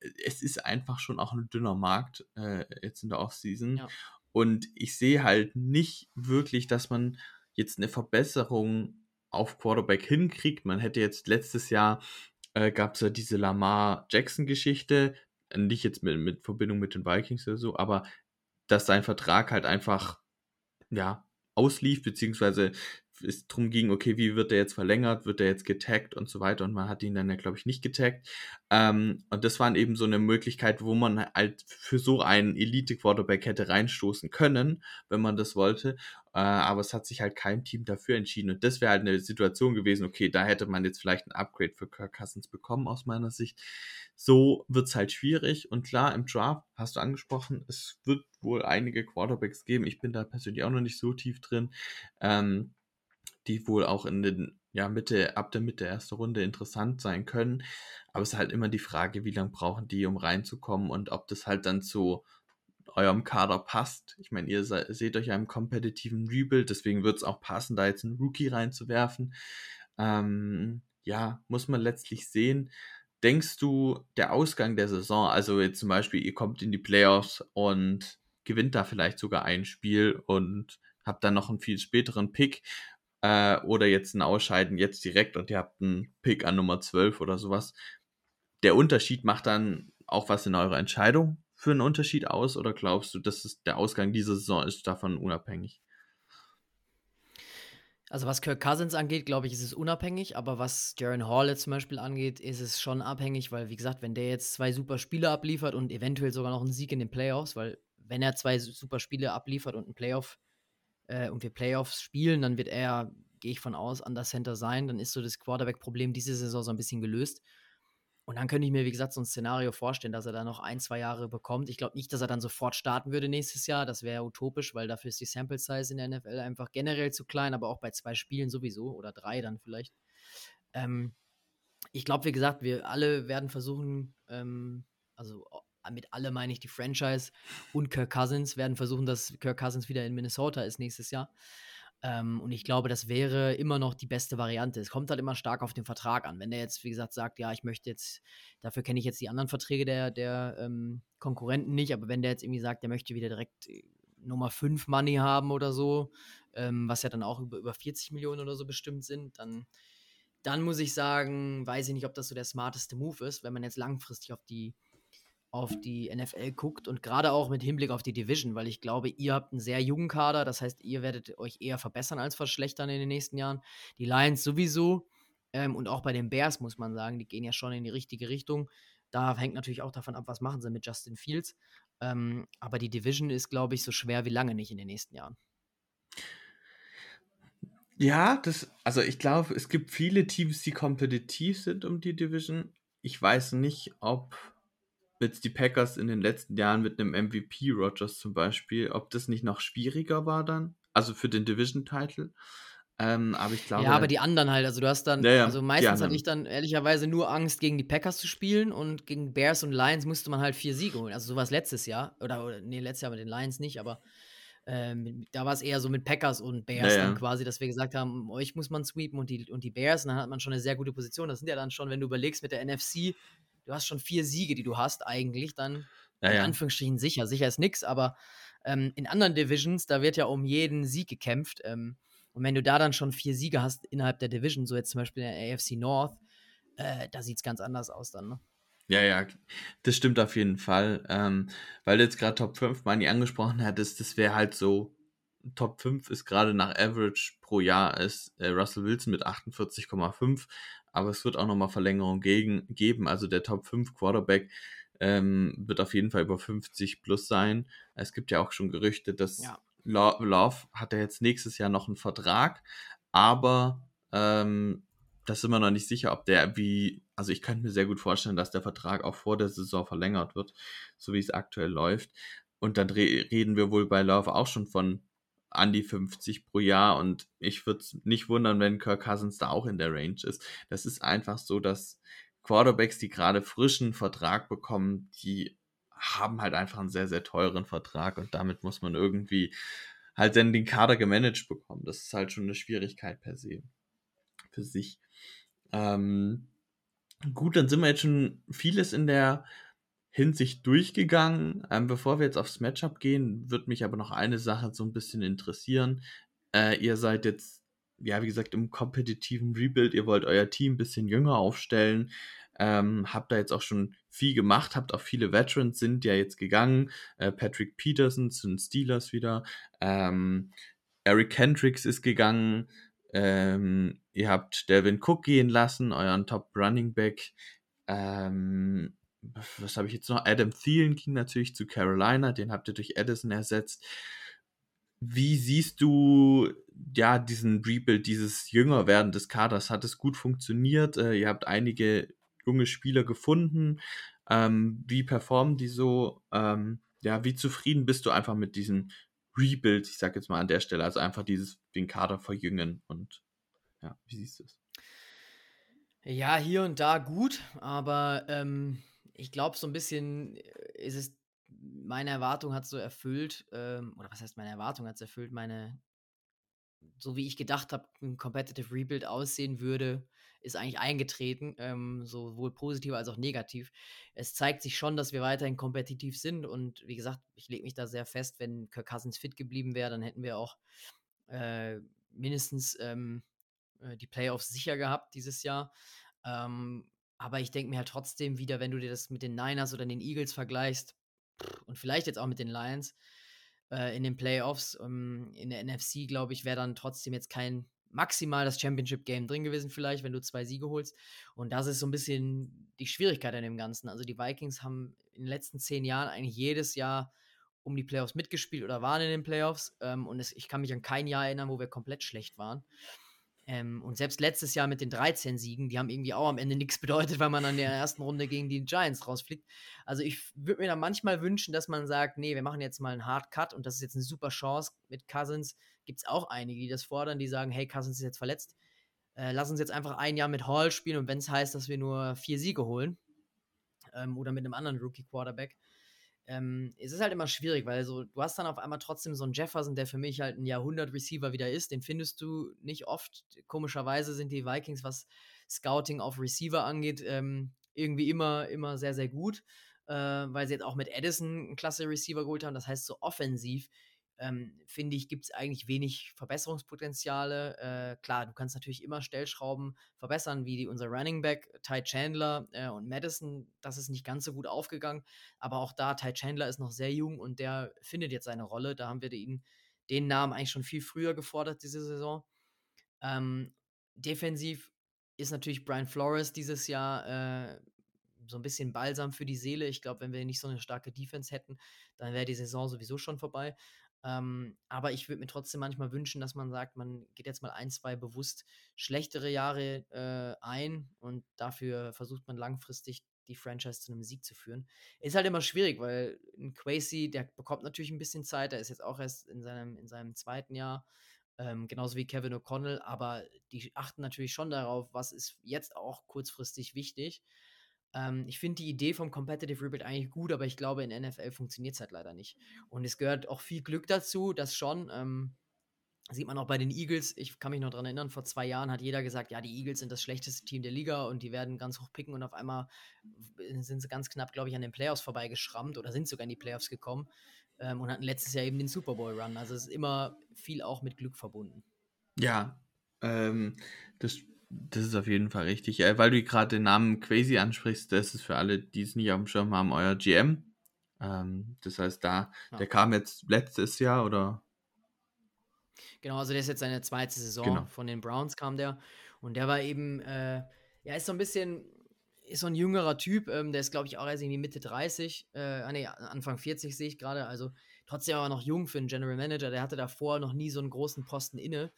äh, es ist einfach schon auch ein dünner Markt äh, jetzt in der Offseason. Ja. Und ich sehe halt nicht wirklich, dass man jetzt eine Verbesserung auf Quarterback hinkriegt. Man hätte jetzt letztes Jahr äh, gab es ja diese Lamar Jackson-Geschichte, nicht jetzt mit, mit Verbindung mit den Vikings oder so, aber dass sein Vertrag halt einfach ja auslief, beziehungsweise es darum ging, okay, wie wird der jetzt verlängert, wird der jetzt getaggt und so weiter und man hat ihn dann ja, glaube ich, nicht getaggt. Ähm, und das war eben so eine Möglichkeit, wo man halt für so einen Elite-Quarterback hätte reinstoßen können, wenn man das wollte. Äh, aber es hat sich halt kein Team dafür entschieden und das wäre halt eine Situation gewesen, okay, da hätte man jetzt vielleicht ein Upgrade für Kirk Cousins bekommen aus meiner Sicht. So wird es halt schwierig und klar, im Draft hast du angesprochen, es wird wohl einige Quarterbacks geben. Ich bin da persönlich auch noch nicht so tief drin. Ähm, die wohl auch in den, ja, Mitte, ab der Mitte der ersten Runde interessant sein können. Aber es ist halt immer die Frage, wie lange brauchen die, um reinzukommen und ob das halt dann zu eurem Kader passt. Ich meine, ihr seht euch im kompetitiven Rebuild, deswegen wird es auch passen, da jetzt einen Rookie reinzuwerfen. Ähm, ja, muss man letztlich sehen. Denkst du, der Ausgang der Saison, also jetzt zum Beispiel, ihr kommt in die Playoffs und gewinnt da vielleicht sogar ein Spiel und habt dann noch einen viel späteren Pick, äh, oder jetzt ein Ausscheiden jetzt direkt und ihr habt einen Pick an Nummer 12 oder sowas. Der Unterschied macht dann auch was in eurer Entscheidung für einen Unterschied aus oder glaubst du, dass es der Ausgang dieser Saison ist davon unabhängig? Also was Kirk Cousins angeht, glaube ich, ist es unabhängig, aber was Jaron Hall zum Beispiel angeht, ist es schon abhängig, weil wie gesagt, wenn der jetzt zwei super Spiele abliefert und eventuell sogar noch einen Sieg in den Playoffs, weil wenn er zwei super Spiele abliefert und ein Playoff äh, und wir Playoffs spielen, dann wird er, gehe ich von aus, an der Center sein, dann ist so das Quarterback-Problem diese Saison so ein bisschen gelöst. Und dann könnte ich mir, wie gesagt, so ein Szenario vorstellen, dass er da noch ein, zwei Jahre bekommt. Ich glaube nicht, dass er dann sofort starten würde nächstes Jahr. Das wäre utopisch, weil dafür ist die Sample Size in der NFL einfach generell zu klein, aber auch bei zwei Spielen sowieso oder drei dann vielleicht. Ähm, ich glaube, wie gesagt, wir alle werden versuchen, ähm, also mit alle meine ich die Franchise und Kirk Cousins werden versuchen, dass Kirk Cousins wieder in Minnesota ist nächstes Jahr. Ähm, und ich glaube, das wäre immer noch die beste Variante. Es kommt halt immer stark auf den Vertrag an. Wenn der jetzt, wie gesagt, sagt, ja, ich möchte jetzt, dafür kenne ich jetzt die anderen Verträge der, der ähm, Konkurrenten nicht, aber wenn der jetzt irgendwie sagt, der möchte wieder direkt äh, Nummer 5 Money haben oder so, ähm, was ja dann auch über, über 40 Millionen oder so bestimmt sind, dann, dann muss ich sagen, weiß ich nicht, ob das so der smarteste Move ist, wenn man jetzt langfristig auf die auf die NFL guckt und gerade auch mit Hinblick auf die Division, weil ich glaube, ihr habt einen sehr jungen Kader, das heißt, ihr werdet euch eher verbessern als verschlechtern in den nächsten Jahren. Die Lions sowieso ähm, und auch bei den Bears muss man sagen, die gehen ja schon in die richtige Richtung. Da hängt natürlich auch davon ab, was machen sie mit Justin Fields. Ähm, aber die Division ist, glaube ich, so schwer wie lange nicht in den nächsten Jahren. Ja, das, also ich glaube, es gibt viele Teams, die kompetitiv sind um die Division. Ich weiß nicht, ob jetzt die Packers in den letzten Jahren mit einem MVP Rogers zum Beispiel, ob das nicht noch schwieriger war dann, also für den Division-Title. Ähm, aber ich glaube. Ja, aber die anderen halt, also du hast dann, Ja, ja, also meistens hatte ich dann ehrlicherweise nur Angst, gegen die Packers zu spielen und gegen Bears und Lions musste man halt vier Siege holen. Also sowas letztes Jahr, oder, oder nee, letztes Jahr mit den Lions nicht, aber ähm, da war es eher so mit Packers und Bears Ja, ja. dann quasi, dass wir gesagt haben, euch muss man sweepen und die, und die Bears, und dann hat man schon eine sehr gute Position. Das sind ja dann schon, wenn du überlegst mit der NFC, du hast schon vier Siege, die du hast eigentlich, dann Ja, in ja. Anführungsstrichen sicher. Sicher ist nix, aber ähm, in anderen Divisions, da wird ja um jeden Sieg gekämpft. Ähm, und wenn du da dann schon vier Siege hast innerhalb der Division, so jetzt zum Beispiel in der AFC North, äh, da sieht es ganz anders aus dann, ne? Ja, ja, das stimmt auf jeden Fall. Ähm, weil du jetzt gerade Top 5 Money angesprochen hattest, das wäre halt so, Top 5 ist gerade nach Average pro Jahr ist äh, Russell Wilson mit 48,5, aber es wird auch nochmal Verlängerung gegen, geben. Also der Top 5 Quarterback ähm, wird auf jeden Fall über 50 plus sein. Es gibt ja auch schon Gerüchte, dass Ja. Lo- Love hat ja jetzt nächstes Jahr noch einen Vertrag, aber ähm, das sind wir noch nicht sicher, ob der wie, also ich könnte mir sehr gut vorstellen, dass der Vertrag auch vor der Saison verlängert wird, so wie es aktuell läuft. Und dann re reden wir wohl bei Love auch schon von an die 50 pro Jahr und ich würde es nicht wundern, wenn Kirk Cousins da auch in der Range ist. Das ist einfach so, dass Quarterbacks, die gerade frischen Vertrag bekommen, die haben halt einfach einen sehr, sehr teuren Vertrag und damit muss man irgendwie halt dann den Kader gemanagt bekommen. Das ist halt schon eine Schwierigkeit per se für sich. Ähm, gut, dann sind wir jetzt schon vieles in der Hinsicht durchgegangen. Ähm, bevor wir jetzt aufs Matchup gehen, wird mich aber noch eine Sache so ein bisschen interessieren. Äh, ihr seid jetzt, ja, wie gesagt, im kompetitiven Rebuild. Ihr wollt euer Team ein bisschen jünger aufstellen. Ähm, habt da jetzt auch schon viel gemacht, habt auch viele Veterans sind ja jetzt gegangen. Äh, Patrick Peterson zu den Steelers wieder. Ähm, Eric Kendricks ist gegangen. Ähm, ihr habt Delvin Cook gehen lassen, euren Top Running Back. Ähm, was habe ich jetzt noch? Adam Thielen ging natürlich zu Carolina, den habt ihr durch Addison ersetzt. Wie siehst du ja diesen Rebuild, dieses Jüngerwerden des Kaders? Hat es gut funktioniert? Äh, ihr habt einige junge Spieler gefunden. Ähm, wie performen die so? Ähm, ja, wie zufrieden bist du einfach mit diesem Rebuild, ich sag jetzt mal an der Stelle, also einfach dieses, den Kader verjüngen und ja, wie siehst du es? Ja, hier und da gut, aber ähm, ich glaube, so ein bisschen äh, ist es, meine Erwartung hat so erfüllt, ähm, oder was heißt meine Erwartung hat es erfüllt, meine, so wie ich gedacht habe, ein Competitive Rebuild aussehen würde, ist eigentlich eingetreten, ähm, sowohl positiv als auch negativ. Es zeigt sich schon, dass wir weiterhin kompetitiv sind und wie gesagt, ich lege mich da sehr fest, wenn Kirk Cousins fit geblieben wäre, dann hätten wir auch äh, mindestens ähm, äh, die Playoffs sicher gehabt dieses Jahr. Ähm, aber ich denke mir halt trotzdem wieder, wenn du dir das mit den Niners oder den Eagles vergleichst und vielleicht jetzt auch mit den Lions äh, in den Playoffs, ähm, in der NFC, glaube ich, wäre dann trotzdem jetzt kein maximal das Championship-Game drin gewesen, vielleicht, wenn du zwei Siege holst. Und das ist so ein bisschen die Schwierigkeit an dem Ganzen. Also die Vikings haben in den letzten zehn Jahren eigentlich jedes Jahr um die Playoffs mitgespielt oder waren in den Playoffs. Ähm, und es, ich kann mich an kein Jahr erinnern, wo wir komplett schlecht waren. Ähm, und selbst letztes Jahr mit den 13 Siegen, die haben irgendwie auch am Ende nichts bedeutet, weil man an der ersten Runde gegen die Giants rausfliegt. Also ich würde mir da manchmal wünschen, dass man sagt, nee, wir machen jetzt mal einen Hard Cut und das ist jetzt eine super Chance mit Cousins. Gibt es auch einige, die das fordern, die sagen, hey, Cousins ist jetzt verletzt. Äh, lass uns jetzt einfach ein Jahr mit Hall spielen und wenn es heißt, dass wir nur vier Siege holen ähm, oder mit einem anderen Rookie-Quarterback, ähm, es ist halt immer schwierig, weil so, du hast dann auf einmal trotzdem so einen Jefferson, der für mich halt ein Jahrhundert-Receiver wieder ist. Den findest du nicht oft. Komischerweise sind die Vikings, was Scouting auf Receiver angeht, ähm, irgendwie immer, immer sehr, sehr gut, äh, weil sie jetzt auch mit Edison einen klasse Receiver geholt haben. Das heißt, so offensiv ähm, finde ich, gibt es eigentlich wenig Verbesserungspotenziale. Äh, klar, du kannst natürlich immer Stellschrauben verbessern, wie die, unser Running Back Ty Chandler äh, und Madison. Das ist nicht ganz so gut aufgegangen, aber auch da, Ty Chandler ist noch sehr jung und der findet jetzt seine Rolle. Da haben wir den, den Namen eigentlich schon viel früher gefordert diese Saison. Ähm, defensiv ist natürlich Brian Flores dieses Jahr äh, so ein bisschen Balsam für die Seele. Ich glaube, wenn wir nicht so eine starke Defense hätten, dann wäre die Saison sowieso schon vorbei. Ähm, aber ich würde mir trotzdem manchmal wünschen, dass man sagt, man geht jetzt mal ein, zwei bewusst schlechtere Jahre äh, ein und dafür versucht man langfristig die Franchise zu einem Sieg zu führen. Ist halt immer schwierig, weil ein Quasi, der bekommt natürlich ein bisschen Zeit, der ist jetzt auch erst in seinem, in seinem zweiten Jahr, ähm, genauso wie Kevin O'Connell, aber die achten natürlich schon darauf, was ist jetzt auch kurzfristig wichtig. Ähm, ich finde die Idee vom Competitive Rebuild eigentlich gut, aber ich glaube, in NFL funktioniert es halt leider nicht. Und es gehört auch viel Glück dazu, das schon. Ähm, sieht man auch bei den Eagles. Ich kann mich noch daran erinnern, vor zwei Jahren hat jeder gesagt, ja, die Eagles sind das schlechteste Team der Liga und die werden ganz hoch picken und auf einmal sind sie ganz knapp, glaube ich, an den Playoffs vorbeigeschrammt oder sind sogar in die Playoffs gekommen ähm, und hatten letztes Jahr eben den Super Bowl Run. Also es ist immer viel auch mit Glück verbunden. Ja, ähm, das das ist auf jeden Fall richtig. Äh, weil du gerade den Namen Crazy ansprichst, das ist für alle, die es nicht auf dem Schirm haben, euer GM. Ähm, das heißt, da, ja. der kam jetzt letztes Jahr oder? Genau, also der ist jetzt seine zweite Saison. Genau. Von den Browns kam der. Und der war eben, äh, ja, ist so ein bisschen, ist so ein jüngerer Typ. Ähm, der ist, glaube ich, auch erst irgendwie Mitte 30. Äh, ah, nee, Anfang 40 sehe ich gerade. Also trotzdem aber noch jung für einen General Manager. Der hatte davor noch nie so einen großen Posten inne.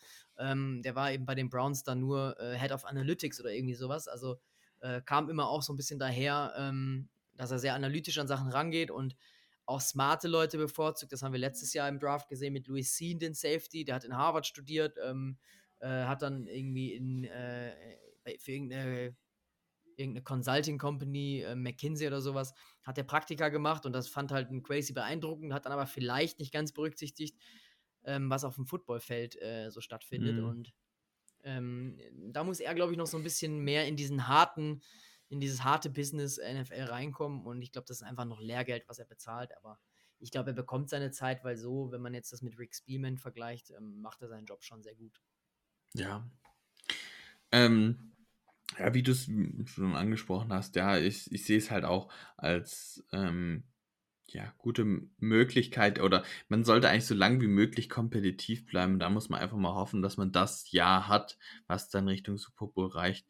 Ähm, der war eben bei den Browns dann nur äh, Head of Analytics oder irgendwie sowas. Also äh, kam immer auch so ein bisschen daher, ähm, dass er sehr analytisch an Sachen rangeht und auch smarte Leute bevorzugt. Das haben wir letztes Jahr im Draft gesehen mit Louis Sean, den Safety. Der hat in Harvard studiert, ähm, äh, hat dann irgendwie in, äh, für irgendeine irgendeine Consulting Company, äh, McKinsey oder sowas, hat der Praktika gemacht und das fand halt ein crazy beeindruckend, hat dann aber vielleicht nicht ganz berücksichtigt, ähm, was auf dem Footballfeld äh, so stattfindet. Mhm. Und ähm, da muss er, glaube ich, noch so ein bisschen mehr in diesen harten, in dieses harte Business NFL reinkommen. Und ich glaube, das ist einfach noch Lehrgeld, was er bezahlt. Aber ich glaube, er bekommt seine Zeit, weil so, wenn man jetzt das mit Rick Spielman vergleicht, ähm, macht er seinen Job schon sehr gut. Ja. Ähm, ja, wie du es schon angesprochen hast, ja, ich, ich sehe es halt auch als ähm, ja, gute Möglichkeit oder man sollte eigentlich so lang wie möglich kompetitiv bleiben. Da muss man einfach mal hoffen, dass man das Jahr hat, was dann Richtung Super Bowl reicht.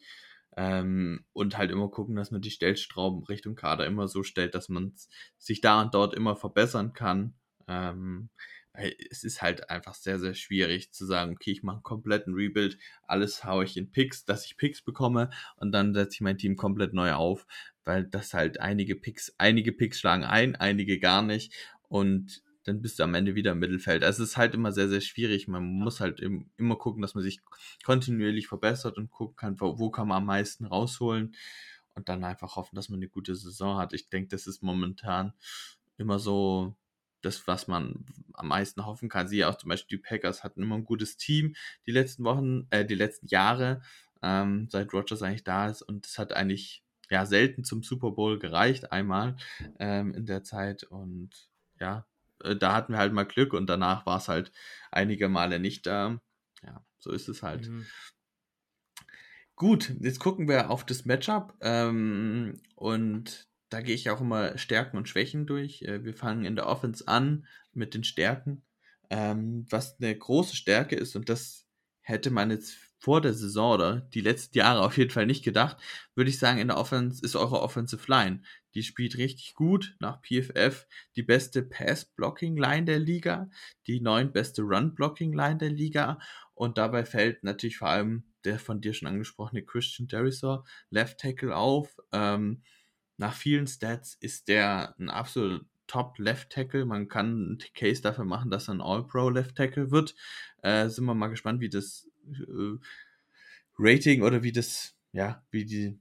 Ähm, und halt immer gucken, dass man die Stellstrauben Richtung Kader immer so stellt, dass man sich da und dort immer verbessern kann. Ähm, es ist halt einfach sehr, sehr schwierig zu sagen, okay, ich mache einen kompletten Rebuild, alles haue ich in Picks, dass ich Picks bekomme und dann setze ich mein Team komplett neu auf, weil das halt einige Picks, einige Picks schlagen ein, einige gar nicht und dann bist du am Ende wieder im Mittelfeld. Also es ist halt immer sehr, sehr schwierig. Man muss halt immer gucken, dass man sich kontinuierlich verbessert und gucken kann, wo kann man am meisten rausholen und dann einfach hoffen, dass man eine gute Saison hat. Ich denke, das ist momentan immer so das, was man am meisten hoffen kann. Sie auch zum Beispiel die Packers hatten immer ein gutes Team die letzten Wochen, äh, die letzten Jahre, ähm, seit Rogers eigentlich da ist und es hat eigentlich ja selten zum Super Bowl gereicht, einmal ähm, in der Zeit und ja, äh, da hatten wir halt mal Glück und danach war es halt einige Male nicht da. Ja, so ist es halt. Mhm. Gut, jetzt gucken wir auf das Matchup ähm, und da gehe ich auch immer Stärken und Schwächen durch. Äh, wir fangen in der Offense an mit den Stärken. Ähm, was eine große Stärke ist, und das hätte man jetzt vor der Saison oder die letzten Jahre auf jeden Fall nicht gedacht, würde ich sagen, in der Offense ist eure Offensive Line. Die spielt richtig gut nach PFF, die beste Pass-Blocking-Line der Liga, die neun beste Run-Blocking-Line der Liga und dabei fällt natürlich vor allem der von dir schon angesprochene Christian Derisor, Left Tackle auf. Ähm, nach vielen Stats ist der ein absolut Top Left Tackle. Man kann einen Case dafür machen, dass er ein All-Pro Left Tackle wird. Äh, sind wir mal gespannt, wie das äh, Rating oder wie das, ja, wie die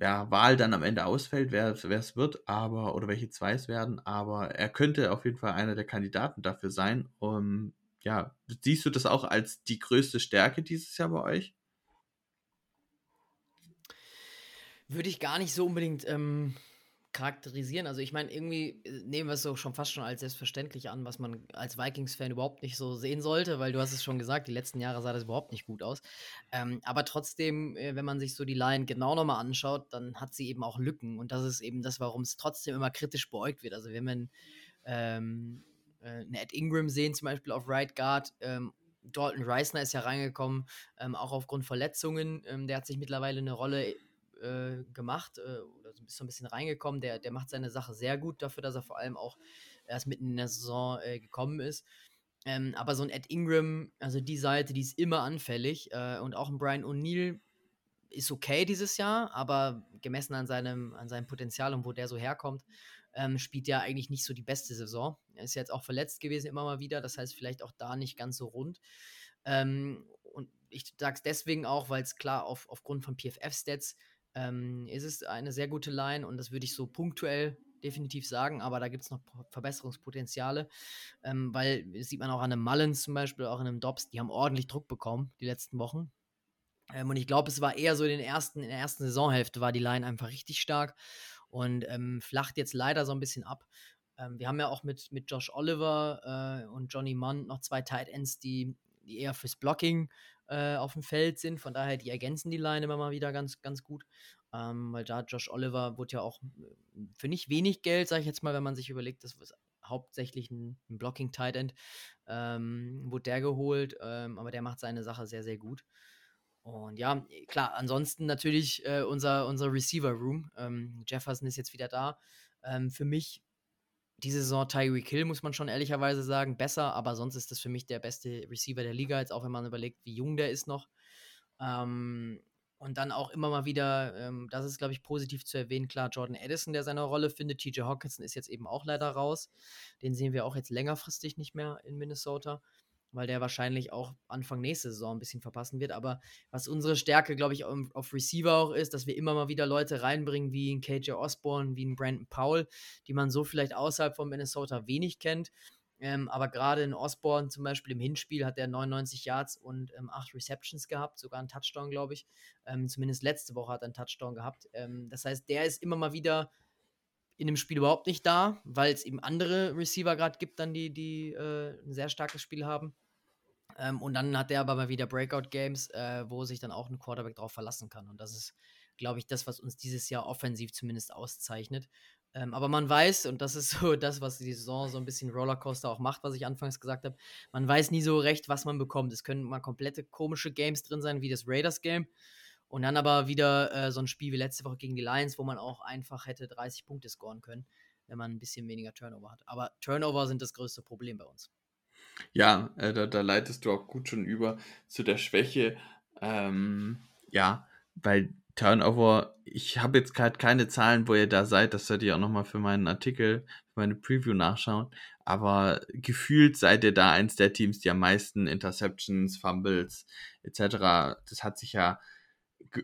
ja, Wahl dann am Ende ausfällt, wer es wird, aber, oder welche zwei es werden, aber er könnte auf jeden Fall einer der Kandidaten dafür sein. Um, ja, siehst du das auch als die größte Stärke dieses Jahr bei euch? Würde ich gar nicht so unbedingt ähm, charakterisieren. Also ich meine, irgendwie äh, nehmen wir es so schon fast schon als selbstverständlich an, was man als Vikings-Fan überhaupt nicht so sehen sollte, weil du hast es schon gesagt, die letzten Jahre sah das überhaupt nicht gut aus. Ähm, aber trotzdem, äh, wenn man sich so die Line genau nochmal anschaut, dann hat sie eben auch Lücken und das ist eben das, warum es trotzdem immer kritisch beäugt wird. Also wenn man ähm, äh, Ed Ingram sehen, zum Beispiel auf Right Guard, ähm, Dalton Reisner ist ja reingekommen, ähm, auch aufgrund Verletzungen. Ähm, der hat sich mittlerweile eine Rolle äh, gemacht äh, oder ist so ein bisschen reingekommen. Der, der macht seine Sache sehr gut dafür, dass er vor allem auch erst mitten in der Saison äh, gekommen ist. Ähm, aber so ein Ed Ingram, also die Seite, die ist immer anfällig. Äh, und auch ein Brian O'Neill ist okay dieses Jahr, aber gemessen an seinem, an seinem Potenzial und wo der so herkommt, ähm, spielt der eigentlich nicht so die beste Saison. Er ist jetzt auch verletzt gewesen immer mal wieder, das heißt vielleicht auch da nicht ganz so rund. Ähm, und ich sage es deswegen auch, weil es klar auf, aufgrund von PFF-Stats ähm, ist es eine sehr gute Line und das würde ich so punktuell definitiv sagen, aber da gibt es noch Verbesserungspotenziale, ähm, weil sieht man auch an einem Mullins zum Beispiel, auch in einem Dobbs, die haben ordentlich Druck bekommen die letzten Wochen. Ähm, und ich glaube, es war eher so in, den ersten, in der ersten Saisonhälfte war die Line einfach richtig stark und ähm, flacht jetzt leider so ein bisschen ab. Ähm, wir haben ja auch mit, mit Josh Oliver äh, und Johnny Munn noch zwei Tight Ends, die, die eher fürs Blocking äh, auf dem Feld sind. Von daher, die ergänzen die Line immer mal wieder ganz, ganz gut. Ähm, weil da Josh Oliver wurde ja auch äh, für nicht wenig Geld, sage ich jetzt mal, wenn man sich überlegt, das ist hauptsächlich ein, ein Blocking Tight End, ähm, wurde der geholt, ähm, aber der macht seine Sache sehr, sehr gut. Und ja, klar, ansonsten natürlich äh, unser, unser Receiver Room. Ähm, Jefferson ist jetzt wieder da. Ähm, für mich diese Saison Tyreek Hill, muss man schon ehrlicherweise sagen, besser, aber sonst ist das für mich der beste Receiver der Liga, jetzt auch wenn man überlegt, wie jung der ist noch. Ähm, und dann auch immer mal wieder, ähm, das ist, glaube ich, positiv zu erwähnen, klar, Jordan Addison, der seine Rolle findet. TJ Hawkinson ist jetzt eben auch leider raus. Den sehen wir auch jetzt längerfristig nicht mehr in Minnesota weil der wahrscheinlich auch Anfang nächste Saison ein bisschen verpassen wird. Aber was unsere Stärke, glaube ich, auf Receiver auch ist, dass wir immer mal wieder Leute reinbringen, wie ein KJ Osborne, wie ein Brandon Powell, die man so vielleicht außerhalb von Minnesota wenig kennt. Ähm, aber gerade in Osborne zum Beispiel im Hinspiel hat er 99 Yards und ähm, 8 Receptions gehabt, sogar einen Touchdown, glaube ich. Ähm, zumindest letzte Woche hat er einen Touchdown gehabt. Ähm, das heißt, der ist immer mal wieder in dem Spiel überhaupt nicht da, weil es eben andere Receiver gerade gibt, dann die, die äh, ein sehr starkes Spiel haben. Ähm, und dann hat der aber mal wieder Breakout-Games, äh, wo sich dann auch ein Quarterback drauf verlassen kann. Und das ist, glaube ich, das, was uns dieses Jahr offensiv zumindest auszeichnet. Ähm, aber man weiß, und das ist so das, was die Saison so ein bisschen Rollercoaster auch macht, was ich anfangs gesagt habe, man weiß nie so recht, was man bekommt. Es können mal komplette komische Games drin sein, wie das Raiders-Game. Und dann aber wieder äh, so ein Spiel wie letzte Woche gegen die Lions, wo man auch einfach hätte 30 Punkte scoren können, wenn man ein bisschen weniger Turnover hat. Aber Turnover sind das größte Problem bei uns. Ja, äh, da, da leitest du auch gut schon über zu der Schwäche. Ähm, ja, weil Turnover, ich habe jetzt gerade keine Zahlen, wo ihr da seid, das werde ich auch nochmal für meinen Artikel, für meine Preview nachschauen. Aber gefühlt seid ihr da eins der Teams, die am meisten Interceptions, Fumbles etc. Das hat sich ja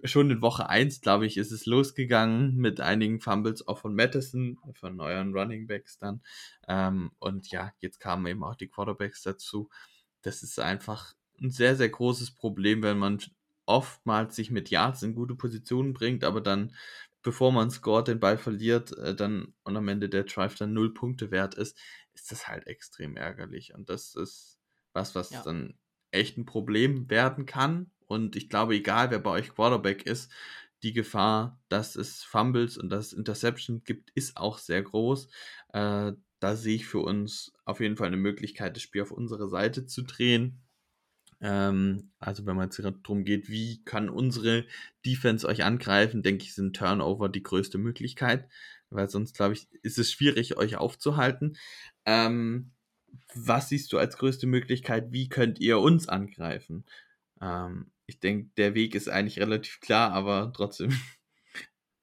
schon in Woche 1, glaube ich, ist es losgegangen mit einigen Fumbles auch von Madison, von euren Running Backs dann. Ähm, und ja, jetzt kamen eben auch die Quarterbacks dazu. Das ist einfach ein sehr, sehr großes Problem, wenn man oftmals sich mit Yards in gute Positionen bringt, aber dann, bevor man scored, den Ball verliert, äh, dann und am Ende der Drive dann null Punkte wert ist, ist das halt extrem ärgerlich. Und das ist was, was ja. dann echt ein Problem werden kann und ich glaube, egal wer bei euch Quarterback ist, die Gefahr, dass es Fumbles und dass es Interception gibt, ist auch sehr groß. Äh, da sehe ich für uns auf jeden Fall eine Möglichkeit, das Spiel auf unsere Seite zu drehen. Ähm, also wenn man jetzt darum geht, wie kann unsere Defense euch angreifen, denke ich, sind Turnover die größte Möglichkeit, weil sonst, glaube ich, ist es schwierig, euch aufzuhalten. Ähm, was siehst du als größte Möglichkeit? Wie könnt ihr uns angreifen? Ähm, ich denke, der Weg ist eigentlich relativ klar, aber trotzdem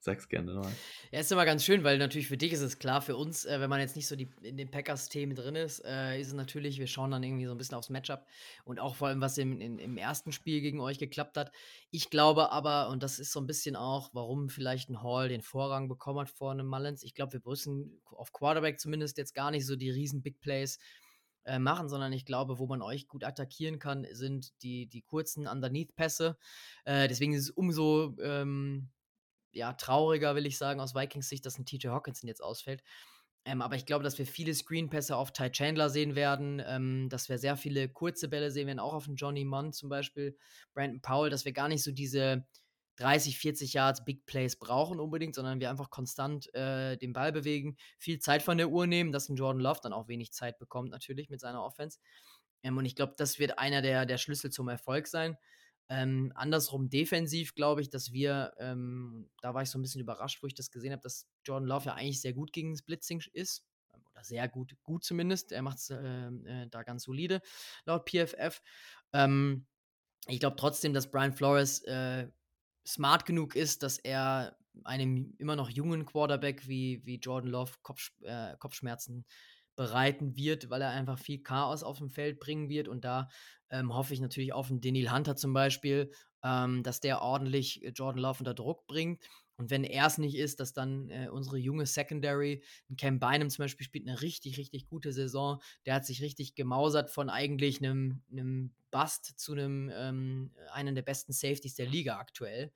Sag's gerne nochmal. Ja, ist immer ganz schön, weil natürlich für dich ist es klar, für uns, äh, wenn man jetzt nicht so die, in den Packers-Themen drin ist, äh, ist es natürlich, wir schauen dann irgendwie so ein bisschen aufs Matchup und auch vor allem, was im, in, im ersten Spiel gegen euch geklappt hat. Ich glaube aber, und das ist so ein bisschen auch, warum vielleicht ein Hall den Vorrang bekommen hat vor einem Mullins, ich glaube, wir müssen auf Quarterback zumindest jetzt gar nicht so die riesen Big Plays äh, machen, sondern ich glaube, wo man euch gut attackieren kann, sind die, die kurzen Underneath-Pässe. Äh, deswegen ist es umso ähm, ja, trauriger, will ich sagen, aus Vikings Sicht, dass ein TJ Hawkinson jetzt ausfällt. Ähm, aber ich glaube, dass wir viele Screenpässe auf Ty Chandler sehen werden, ähm, dass wir sehr viele kurze Bälle sehen werden, auch auf den Johnny Munn zum Beispiel, Brandon Powell, dass wir gar nicht so diese 30, 40 Yards Big Plays brauchen unbedingt, sondern wir einfach konstant äh, den Ball bewegen, viel Zeit von der Uhr nehmen, dass ein Jordan Love dann auch wenig Zeit bekommt, natürlich mit seiner Offense. Ähm, und ich glaube, das wird einer der, der Schlüssel zum Erfolg sein. Ähm, andersrum defensiv glaube ich, dass wir, ähm, da war ich so ein bisschen überrascht, wo ich das gesehen habe, dass Jordan Love ja eigentlich sehr gut gegen das Blitzing ist. Ähm, oder sehr gut, gut zumindest. Er macht es äh, äh, da ganz solide, laut PFF. Ähm, ich glaube trotzdem, dass Brian Flores äh, smart genug ist, dass er einem immer noch jungen Quarterback wie, wie Jordan Love Kopf, äh, Kopfschmerzen bereiten wird, weil er einfach viel Chaos auf dem Feld bringen wird. Und da ähm, hoffe ich natürlich auf einen Daniel Hunter zum Beispiel, ähm, dass der ordentlich Jordan Love unter Druck bringt. Und wenn er es nicht ist, dass dann äh, unsere junge Secondary, Cam Bynum zum Beispiel, spielt eine richtig, richtig gute Saison. Der hat sich richtig gemausert von eigentlich einem, einem Bust zu einem ähm, einen der besten Safeties der Liga aktuell.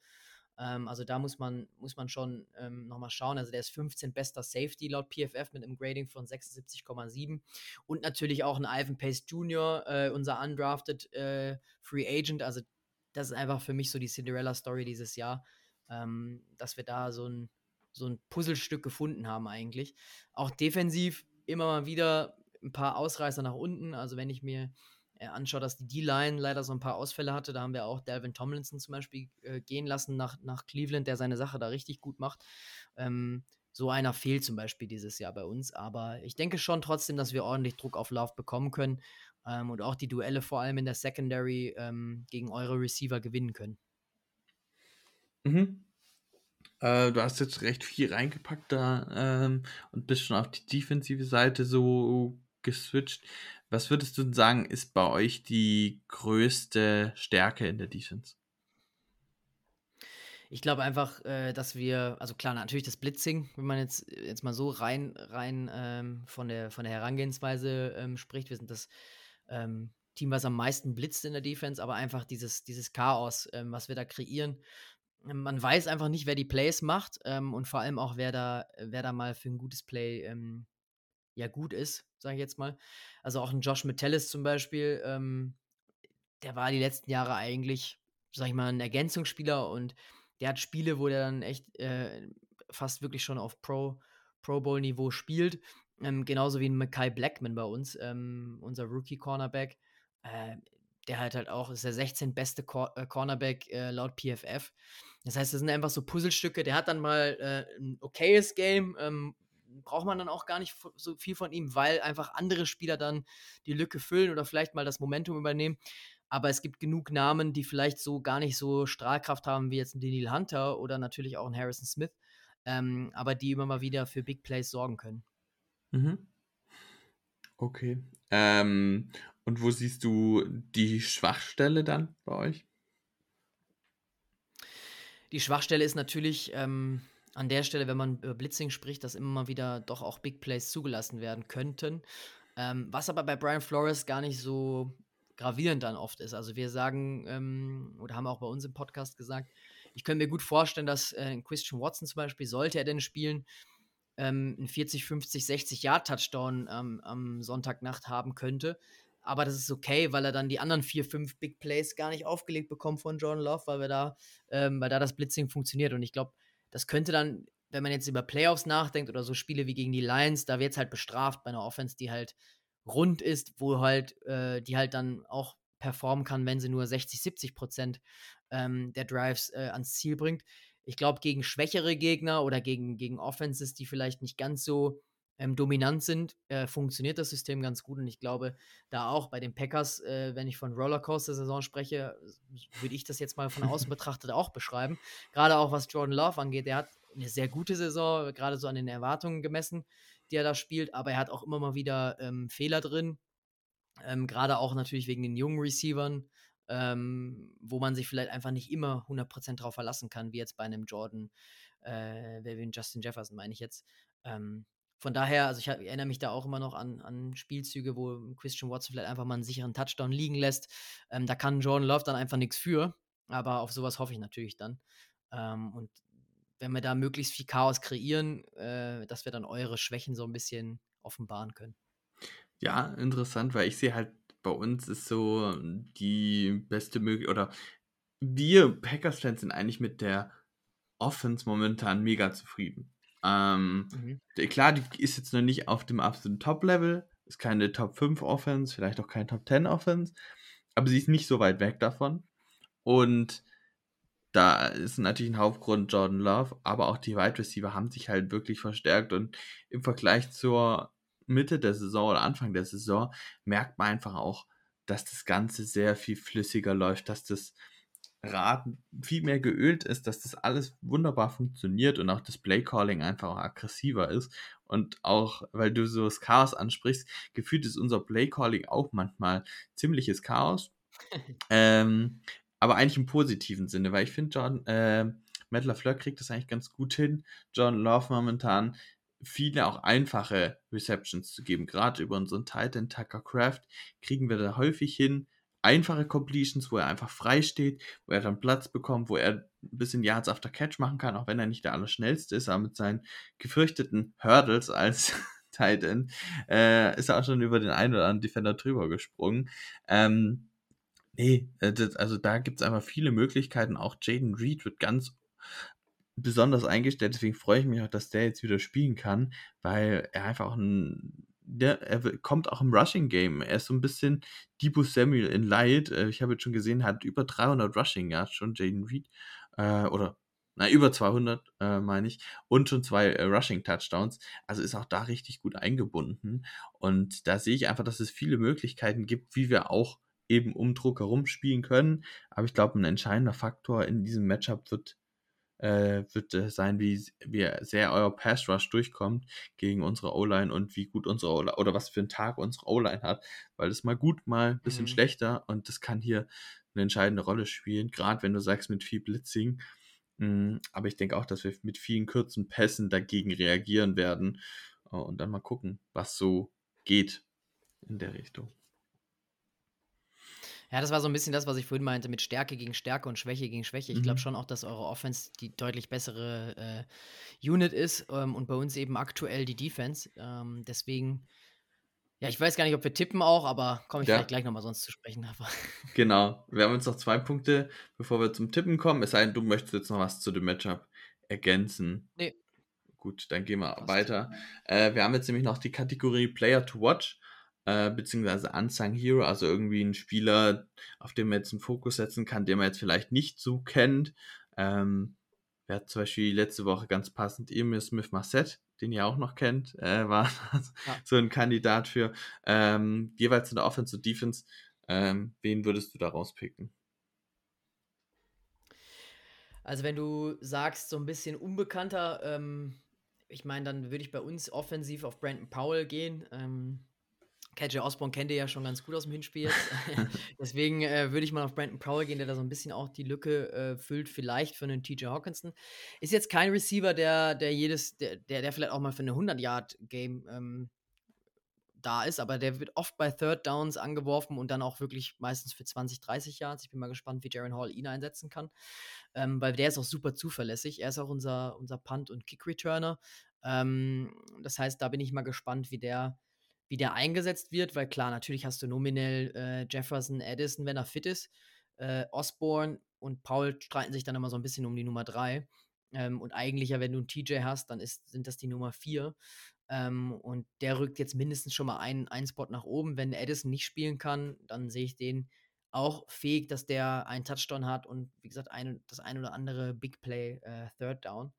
Ähm, also da muss man, muss man schon ähm, nochmal schauen. Also der ist 15 bester Safety laut PFF mit einem Grading von 76,7. Und natürlich auch ein Ivan Pace Jr., äh, unser undrafted äh, Free Agent. Also das ist einfach für mich so die Cinderella-Story dieses Jahr, ähm, dass wir da so ein, so ein Puzzlestück gefunden haben eigentlich. Auch defensiv immer mal wieder ein paar Ausreißer nach unten. Also wenn ich mir äh, anschaut, dass die D-Line leider so ein paar Ausfälle hatte. Da haben wir auch Delvin Tomlinson zum Beispiel äh, gehen lassen nach, nach Cleveland, der seine Sache da richtig gut macht. Ähm, so einer fehlt zum Beispiel dieses Jahr bei uns. Aber ich denke schon trotzdem, dass wir ordentlich Druck auf Love bekommen können ähm, und auch die Duelle vor allem in der Secondary ähm, gegen eure Receiver gewinnen können. Mhm. Äh, du hast jetzt recht viel reingepackt da ähm, und bist schon auf die defensive Seite so geswitcht. Was würdest du sagen, ist bei euch die größte Stärke in der Defense? Ich glaube einfach, äh, dass wir, also klar, natürlich das Blitzing, wenn man jetzt, jetzt mal so rein, rein ähm, von, der, von der Herangehensweise ähm, spricht. Wir sind das ähm, Team, was am meisten blitzt in der Defense, aber einfach dieses, dieses Chaos, ähm, was wir da kreieren. Man weiß einfach nicht, wer die Plays macht ähm, und vor allem auch, wer da, wer da mal für ein gutes Play ähm, ja gut ist, sage ich jetzt mal. Also auch ein Josh Metellus zum Beispiel, ähm, der war die letzten Jahre eigentlich, sag ich mal, ein Ergänzungsspieler und der hat Spiele, wo der dann echt äh, fast wirklich schon auf Pro, Pro Bowl-Niveau spielt. Ähm, genauso wie ein Mackay Blackman bei uns, ähm, unser Rookie-Cornerback. Äh, der halt halt auch, ist der 16 beste Cor äh, Cornerback äh, laut PFF. Das heißt, das sind einfach so Puzzlestücke. Der hat dann mal äh, ein okayes Game, ähm, braucht man dann auch gar nicht so viel von ihm, weil einfach andere Spieler dann die Lücke füllen oder vielleicht mal das Momentum übernehmen. Aber es gibt genug Namen, die vielleicht so gar nicht so Strahlkraft haben wie jetzt ein Daniel Hunter oder natürlich auch ein Harrison Smith, ähm, aber die immer mal wieder für Big Plays sorgen können. Mhm. Okay. Ähm, und wo siehst du die Schwachstelle dann bei euch? Die Schwachstelle ist natürlich, ähm, an der Stelle, wenn man über Blitzing spricht, dass immer mal wieder doch auch Big Plays zugelassen werden könnten. Ähm, was aber bei Brian Flores gar nicht so gravierend dann oft ist. Also wir sagen, ähm, oder haben auch bei uns im Podcast gesagt, ich könnte mir gut vorstellen, dass äh, Christian Watson zum Beispiel, sollte er denn spielen, ähm, einen 40, 50, 60 Yard Touchdown ähm, am Sonntagnacht haben könnte. Aber das ist okay, weil er dann die anderen vier, fünf Big Plays gar nicht aufgelegt bekommt von John Love, weil wir da, ähm, weil da das Blitzing funktioniert. Und ich glaube, das könnte dann, wenn man jetzt über Playoffs nachdenkt oder so Spiele wie gegen die Lions, da wird es halt bestraft bei einer Offense, die halt rund ist, wo halt, äh, die halt dann auch performen kann, wenn sie nur 60, 70 Prozent ähm, der Drives äh, ans Ziel bringt. Ich glaube, gegen schwächere Gegner oder gegen, gegen Offenses, die vielleicht nicht ganz so ähm, dominant sind, äh, funktioniert das System ganz gut. Und ich glaube, da auch bei den Packers, äh, wenn ich von Rollercoaster-Saison spreche, würde ich das jetzt mal von außen betrachtet auch beschreiben. Gerade auch was Jordan Love angeht, der hat eine sehr gute Saison, gerade so an den Erwartungen gemessen, die er da spielt, aber er hat auch immer mal wieder ähm, Fehler drin. Ähm, gerade auch natürlich wegen den jungen Receivern, ähm, wo man sich vielleicht einfach nicht immer 100% drauf verlassen kann, wie jetzt bei einem Jordan, äh, wie Justin Jefferson, meine ich jetzt. Ähm, von daher, also ich, ich, erinnere mich da auch immer noch an, an Spielzüge, wo Christian Watson vielleicht einfach mal einen sicheren Touchdown liegen lässt. Ähm, da kann Jordan Love dann einfach nichts für, aber auf sowas hoffe ich natürlich dann. Ähm, und wenn wir da möglichst viel Chaos kreieren, äh, dass wir dann eure Schwächen so ein bisschen offenbaren können. Ja, interessant, weil ich sehe halt, bei uns ist so die beste Möglichkeit, oder wir Packers-Fans sind eigentlich mit der Offense momentan mega zufrieden. Ähm, mhm. Klar, die ist jetzt noch nicht auf dem absoluten Top-Level, ist keine Top 5 Offense, vielleicht auch keine Top 10 Offense, aber sie ist nicht so weit weg davon. Und da ist natürlich ein Hauptgrund Jordan Love, aber auch die Wide Receiver haben sich halt wirklich verstärkt und im Vergleich zur Mitte der Saison oder Anfang der Saison merkt man einfach auch, dass das Ganze sehr viel flüssiger läuft, dass das Rad viel mehr geölt ist, dass das alles wunderbar funktioniert und auch das Playcalling einfach auch aggressiver ist. Und auch, weil du so das Chaos ansprichst, gefühlt ist unser Playcalling auch manchmal ziemliches Chaos. ähm, aber eigentlich im positiven Sinne, weil ich finde, John, äh, Matt LaFleur kriegt das eigentlich ganz gut hin. John Love momentan viele auch einfache Receptions zu geben. Gerade über unseren Titan Tucker Craft kriegen wir da häufig hin, einfache Completions, wo er einfach frei steht, wo er dann Platz bekommt, wo er ein bisschen Yards after Catch machen kann, auch wenn er nicht der Allerschnellste ist, aber mit seinen gefürchteten Hurdles als Titan äh, ist er auch schon über den einen oder anderen Defender drüber gesprungen. Ähm, nee, äh, das, also da gibt es einfach viele Möglichkeiten. Auch Jaden Reed wird ganz besonders eingestellt, deswegen freue ich mich auch, dass der jetzt wieder spielen kann, weil er einfach auch ein der, er kommt auch im Rushing Game. Er ist so ein bisschen Debo Samuel in Light. Äh, ich habe jetzt schon gesehen, hat über 300 Rushing Yards schon, Jaden Reed. Äh, oder, na, über 200, äh, meine ich. Und schon zwei äh, Rushing Touchdowns. Also ist auch da richtig gut eingebunden. Und da sehe ich einfach, dass es viele Möglichkeiten gibt, wie wir auch eben um Druck herum spielen können. Aber ich glaube, ein entscheidender Faktor in diesem Matchup wird äh, wird äh, sein, wie, wie sehr euer Pass Rush durchkommt gegen unsere O-Line und wie gut unsere O-Line oder was für einen Tag unsere O-Line hat, weil das mal gut, mal ein bisschen mhm. schlechter und das kann hier eine entscheidende Rolle spielen, gerade wenn du sagst mit viel Blitzing. Mm, aber ich denke auch, dass wir mit vielen kurzen Pässen dagegen reagieren werden äh, und dann mal gucken, was so geht in der Richtung. Ja, das war so ein bisschen das, was ich vorhin meinte, mit Stärke gegen Stärke und Schwäche gegen Schwäche. Ich mhm. glaube schon auch, dass eure Offense die deutlich bessere äh, Unit ist ähm, und bei uns eben aktuell die Defense. Ähm, deswegen, ja, ich weiß gar nicht, ob wir tippen auch, aber komme ich ja. vielleicht gleich nochmal sonst zu sprechen. genau. Wir haben jetzt noch zwei Punkte, bevor wir zum Tippen kommen. Es sei denn, du möchtest jetzt noch was zu dem Matchup ergänzen. Nee. Gut, dann gehen wir Passt. weiter. Äh, wir haben jetzt nämlich noch die Kategorie Player to Watch äh, beziehungsweise Unsung Hero, also irgendwie ein Spieler, auf den man jetzt einen Fokus setzen kann, den man jetzt vielleicht nicht so kennt. Ähm, wer hat zum Beispiel letzte Woche ganz passend Emil Smith Marset, den ihr auch noch kennt, äh, war ja. so ein Kandidat für ähm, jeweils in der Offense und Defense. Ähm, wen würdest du da rauspicken? Also wenn du sagst, so ein bisschen unbekannter, ähm, ich meine, dann würde ich bei uns offensiv auf Brandon Powell gehen. Ähm, KJ Osborne kennt ihr ja schon ganz gut aus dem Hinspiel jetzt. Deswegen äh, würde ich mal auf Brandon Prowell gehen, der da so ein bisschen auch die Lücke äh, füllt, vielleicht für einen TJ Hawkinson. Ist jetzt kein Receiver, der, der jedes, der, der, der vielleicht auch mal für eine 100-Yard-Game ähm, da ist, aber der wird oft bei Third Downs angeworfen und dann auch wirklich meistens für 20, 30 Yards. Ich bin mal gespannt, wie Jaron Hall ihn einsetzen kann, ähm, weil der ist auch super zuverlässig. Er ist auch unser, unser Punt- und Kick-Returner. Ähm, das heißt, da bin ich mal gespannt, wie der wie der eingesetzt wird, weil klar, natürlich hast du nominell äh, Jefferson, Addison, wenn er fit ist. Äh, Osborne und Paul streiten sich dann immer so ein bisschen um die Nummer 3. Ähm, und eigentlich ja, wenn du einen TJ hast, dann ist, sind das die Nummer 4. Ähm, und der rückt jetzt mindestens schon mal einen, einen Spot nach oben. Wenn Addison nicht spielen kann, dann sehe ich den auch fähig, dass der einen Touchdown hat und wie gesagt, ein, das ein oder andere Big Play äh, Third Down.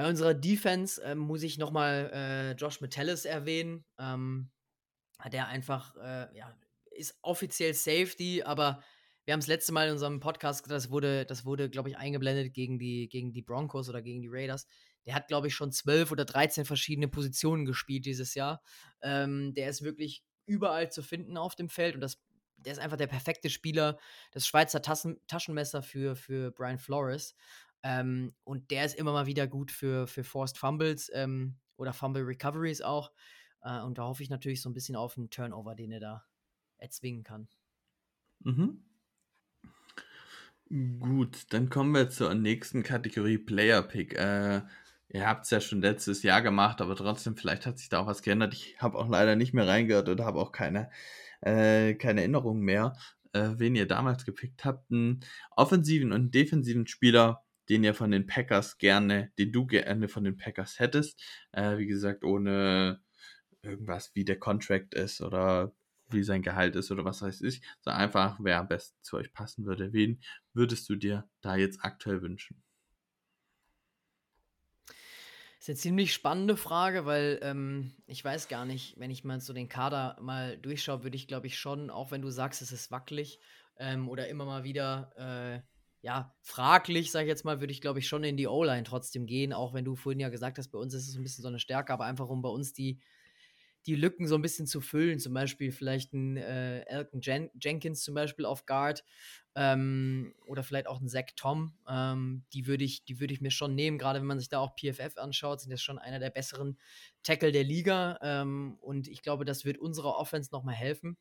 Bei unserer Defense ähm, muss ich nochmal äh, Josh Metellus erwähnen. Ähm, der einfach, äh, ja, ist offiziell Safety, aber wir haben es letzte Mal in unserem Podcast, das wurde, das wurde, glaube ich, eingeblendet gegen die, gegen die Broncos oder gegen die Raiders. Der hat, glaube ich, schon zwölf oder 13 verschiedene Positionen gespielt dieses Jahr. Ähm, der ist wirklich überall zu finden auf dem Feld und das, der ist einfach der perfekte Spieler, das Schweizer Tassen, Taschenmesser für, für Brian Flores. Ähm, und der ist immer mal wieder gut für, für Forced Fumbles ähm, oder Fumble Recoveries auch. Äh, und da hoffe ich natürlich so ein bisschen auf einen Turnover, den er da erzwingen kann. Mhm. Gut, dann kommen wir zur nächsten Kategorie Player Pick. Äh, ihr habt es ja schon letztes Jahr gemacht, aber trotzdem, vielleicht hat sich da auch was geändert. Ich habe auch leider nicht mehr reingehört oder habe auch keine, äh, keine Erinnerung mehr, äh, wen ihr damals gepickt habt. Einen offensiven und defensiven Spieler, den ihr von den Packers gerne, den du gerne von den Packers hättest. Äh, wie gesagt, ohne irgendwas wie der Contract ist oder wie sein Gehalt ist oder was weiß ich, sondern einfach, wer am besten zu euch passen würde. Wen würdest du dir da jetzt aktuell wünschen? Das ist eine ziemlich spannende Frage, weil ähm, ich weiß gar nicht, wenn ich mal so den Kader mal durchschaue, würde ich glaube ich schon, auch wenn du sagst, es ist wackelig ähm, oder immer mal wieder äh, ja, fraglich, sag ich jetzt mal, würde ich, glaube ich, schon in die O-Line trotzdem gehen, auch wenn du vorhin ja gesagt hast, bei uns ist es ein bisschen so eine Stärke, aber einfach um bei uns die, die Lücken so ein bisschen zu füllen. Zum Beispiel vielleicht ein äh, Elton Jen Jenkins zum Beispiel auf Guard ähm, oder vielleicht auch ein Zach Tom. Ähm, die würde ich, die ich mir schon nehmen, gerade wenn man sich da auch PFF anschaut, sind das schon einer der besseren Tackle der Liga. Ähm, und ich glaube, das wird unserer Offense nochmal helfen.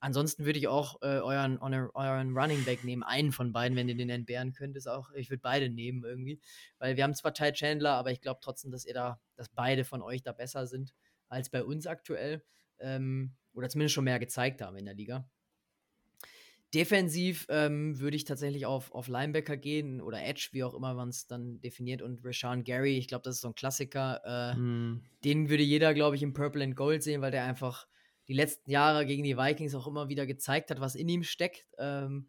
Ansonsten würde ich auch äh, euren, euren Running Back nehmen, einen von beiden, wenn ihr den entbehren könnt. Ist auch, ich würde beide nehmen irgendwie. Weil wir haben zwar Ty Chandler, aber ich glaube trotzdem, dass ihr da, dass beide von euch da besser sind als bei uns aktuell. Ähm, oder zumindest schon mehr gezeigt haben in der Liga. Defensiv ähm, würde ich tatsächlich auf, auf Linebacker gehen oder Edge, wie auch immer man es dann definiert. Und Rashawn Gary, ich glaube, das ist so ein Klassiker. Äh, hm. Den würde jeder, glaube ich, im Purple and Gold sehen, weil der einfach die letzten Jahre gegen die Vikings auch immer wieder gezeigt hat, was in ihm steckt. Ähm,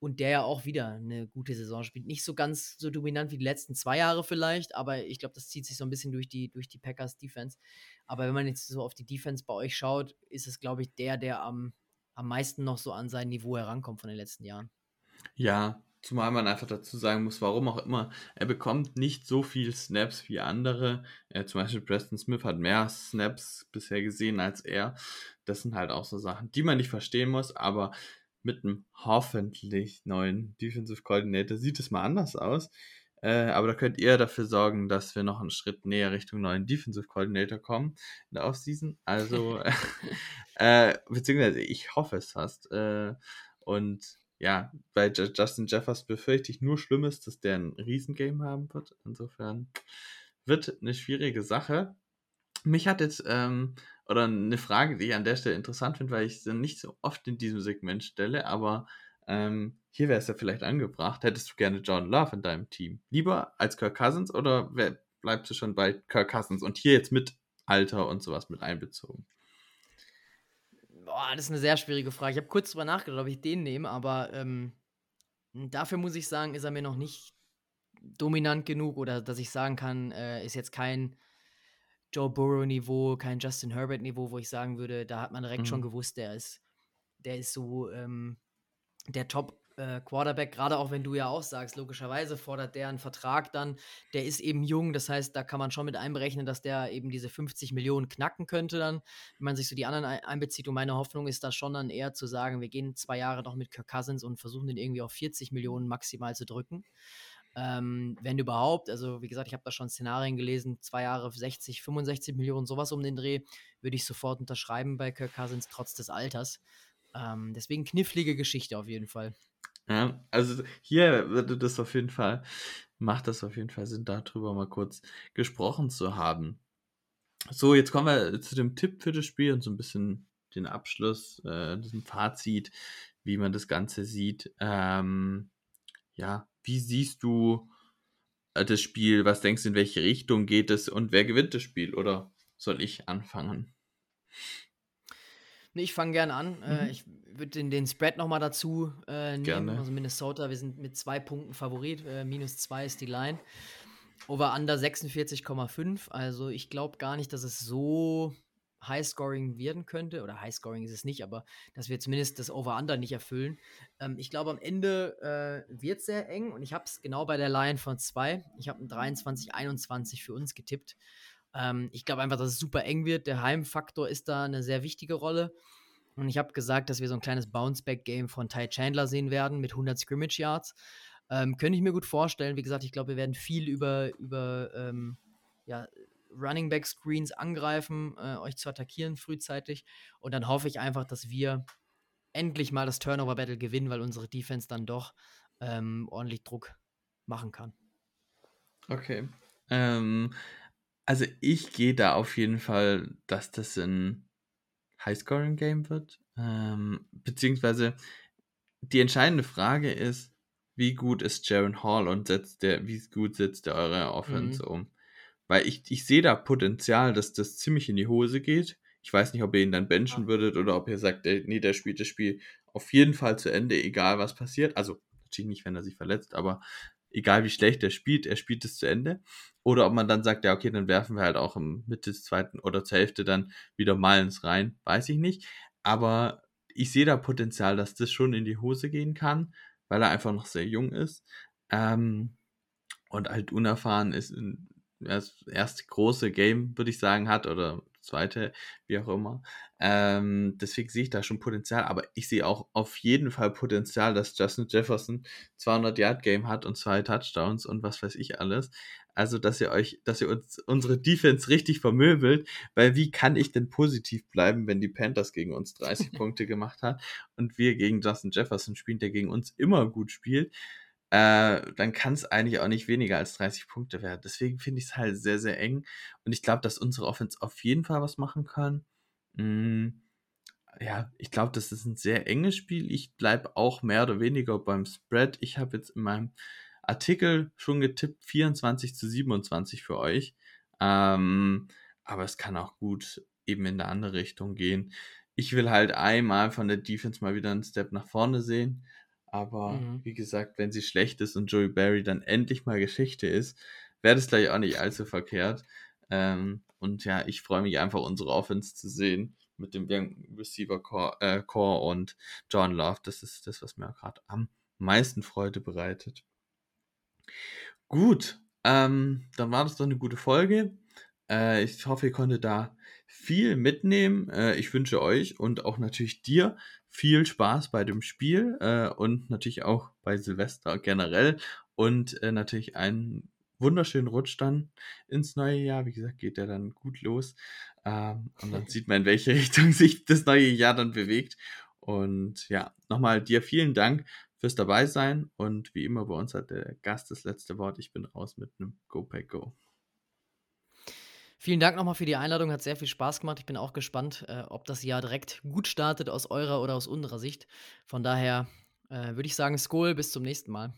und der ja auch wieder eine gute Saison spielt. Nicht so ganz so dominant wie die letzten zwei Jahre vielleicht, aber ich glaube, das zieht sich so ein bisschen durch die, durch die Packers Defense. Aber wenn man jetzt so auf die Defense bei euch schaut, ist es, glaube ich, der, der am, am meisten noch so an sein Niveau herankommt von den letzten Jahren. Ja, zumal man einfach dazu sagen muss, warum auch immer, er bekommt nicht so viel Snaps wie andere. Äh, zum Beispiel Preston Smith hat mehr Snaps bisher gesehen als er. Das sind halt auch so Sachen, die man nicht verstehen muss, aber mit einem hoffentlich neuen Defensive Coordinator sieht es mal anders aus. Äh, aber da könnt ihr dafür sorgen, dass wir noch einen Schritt näher Richtung neuen Defensive Coordinator kommen in der Offseason. Also, äh, beziehungsweise ich hoffe es fast. Äh, und ja, bei Justin Jeffers befürchte ich nur Schlimmes, dass der ein Riesengame haben wird. Insofern wird eine schwierige Sache. Mich hat jetzt ähm, oder eine Frage, die ich an der Stelle interessant finde, weil ich sie nicht so oft in diesem Segment stelle, aber ähm, hier wäre es ja vielleicht angebracht. Hättest du gerne John Love in deinem Team? Lieber als Kirk Cousins oder bleibst du schon bei Kirk Cousins und hier jetzt mit Alter und sowas mit einbezogen? Boah, das ist eine sehr schwierige Frage. Ich habe kurz drüber nachgedacht, ob ich den nehme, aber ähm, dafür muss ich sagen, ist er mir noch nicht dominant genug oder dass ich sagen kann, äh, ist jetzt kein Joe Burrow-Niveau, kein Justin Herbert-Niveau, wo ich sagen würde, da hat man direkt mhm. schon gewusst, der ist, der ist so ähm, der Top äh, Quarterback, gerade auch wenn du ja auch sagst, logischerweise fordert der einen Vertrag dann, der ist eben jung, das heißt, da kann man schon mit einberechnen, dass der eben diese 50 Millionen knacken könnte dann, wenn man sich so die anderen einbezieht und meine Hoffnung ist da schon dann eher zu sagen, wir gehen zwei Jahre noch mit Kirk Cousins und versuchen den irgendwie auf 40 Millionen maximal zu drücken. Ähm, wenn überhaupt, also wie gesagt, ich habe da schon Szenarien gelesen, zwei Jahre 60, 65 Millionen, sowas um den Dreh, würde ich sofort unterschreiben bei Kirk Cousins, trotz des Alters. Ähm, deswegen knifflige Geschichte auf jeden Fall. Ja, also hier würde das auf jeden Fall, macht das auf jeden Fall Sinn, darüber mal kurz gesprochen zu haben. So, jetzt kommen wir zu dem Tipp für das Spiel und so ein bisschen den Abschluss, äh, diesem Fazit, wie man das Ganze sieht. Ähm, ja, wie siehst du äh, das Spiel? Was denkst du, in welche Richtung geht es und wer gewinnt das Spiel? Oder soll ich anfangen? Nee, ich fange gerne an. Äh, Mhm. ich würde den, den Spread nochmal dazu äh, nehmen. Gerne. Also Minnesota, wir sind mit zwei Punkten Favorit. Äh, minus zwei ist die Line. Over under 46,5. Also ich glaube gar nicht, dass es so High-Scoring werden könnte. Oder High-Scoring ist es nicht, aber dass wir zumindest das Over-Under nicht erfüllen. Ähm, ich glaube, am Ende äh, wird es sehr eng. Und ich habe es genau bei der Line von zwei. Ich habe ein 23-21 für uns getippt. Ähm, ich glaube einfach, dass es super eng wird. Der Heimfaktor ist da eine sehr wichtige Rolle. Und ich habe gesagt, dass wir so ein kleines Bounce-Back-Game von Ty Chandler sehen werden mit 100 Scrimmage Yards. Ähm, könnte ich mir gut vorstellen. Wie gesagt, ich glaube, wir werden viel über, über ähm, ja, Running Back Screens angreifen, äh, euch zu attackieren frühzeitig. Und dann hoffe ich einfach, dass wir endlich mal das Turnover Battle gewinnen, weil unsere Defense dann doch ähm, ordentlich Druck machen kann. Okay. Ähm, also ich gehe da auf jeden Fall, dass das ein High-Scoring-Game wird. Ähm, beziehungsweise die entscheidende Frage ist, wie gut ist Jaron Hall und setzt der, wie gut setzt der eure Offense Mhm. um? Weil ich, ich sehe da Potenzial, dass das ziemlich in die Hose geht. Ich weiß nicht, ob ihr ihn dann benchen Ja. würdet oder ob ihr sagt, nee, der spielt das Spiel auf jeden Fall zu Ende, egal was passiert. Also natürlich nicht, wenn er sich verletzt, aber egal wie schlecht er spielt, er spielt es zu Ende. Oder ob man dann sagt, ja, okay, dann werfen wir halt auch im Mitte des zweiten oder zur Hälfte dann wieder Malens rein. Weiß ich nicht. Aber ich sehe da Potenzial, dass das schon in die Hose gehen kann, weil er einfach noch sehr jung ist. Ähm, und halt unerfahren ist, in, das erste große Game, würde ich sagen, hat oder zweite, wie auch immer. Ähm, deswegen sehe ich da schon Potenzial, aber ich sehe auch auf jeden Fall Potenzial, dass Justin Jefferson 200 Yard Game hat und zwei Touchdowns und was weiß ich alles. Also, dass ihr euch, dass ihr uns unsere Defense richtig vermöbelt, weil wie kann ich denn positiv bleiben, wenn die Panthers gegen uns 30 Punkte gemacht hat und wir gegen Justin Jefferson spielen, der gegen uns immer gut spielt? Äh, dann kann es eigentlich auch nicht weniger als 30 Punkte werden. Deswegen finde ich es halt sehr, sehr eng. Und ich glaube, dass unsere Offense auf jeden Fall was machen kann. Mm, ja, ich glaube, das ist ein sehr enges Spiel. Ich bleibe auch mehr oder weniger beim Spread. Ich habe jetzt in meinem Artikel schon getippt 24 zu 27 für euch. Ähm, aber es kann auch gut eben in eine andere Richtung gehen. Ich will halt einmal von der Defense mal wieder einen Step nach vorne sehen. Aber Mhm. wie gesagt, wenn sie schlecht ist und Joey Barry dann endlich mal Geschichte ist, wäre das gleich auch nicht allzu verkehrt. Ähm, und ja, ich freue mich einfach, unsere Offense zu sehen mit dem Young Receiver Core, äh, Core und John Love. Das ist das, was mir gerade am meisten Freude bereitet. Gut, ähm, dann war das doch eine gute Folge. Äh, ich hoffe, ihr konntet da viel mitnehmen. Äh, ich wünsche euch und auch natürlich dir viel Spaß bei dem Spiel äh, und natürlich auch bei Silvester generell und äh, natürlich einen wunderschönen Rutsch dann ins neue Jahr. Wie gesagt, geht der dann gut los. Ähm, und dann sieht man, in welche Richtung sich das neue Jahr dann bewegt. Und ja, nochmal dir vielen Dank fürs dabei sein. Und wie immer bei uns hat der Gast das letzte Wort. Ich bin raus mit einem Go Pack Go. Vielen Dank nochmal für die Einladung, hat sehr viel Spaß gemacht. Ich bin auch gespannt, äh, ob das Jahr direkt gut startet aus eurer oder aus unserer Sicht. Von daher äh, würde ich sagen, Skol, bis zum nächsten Mal.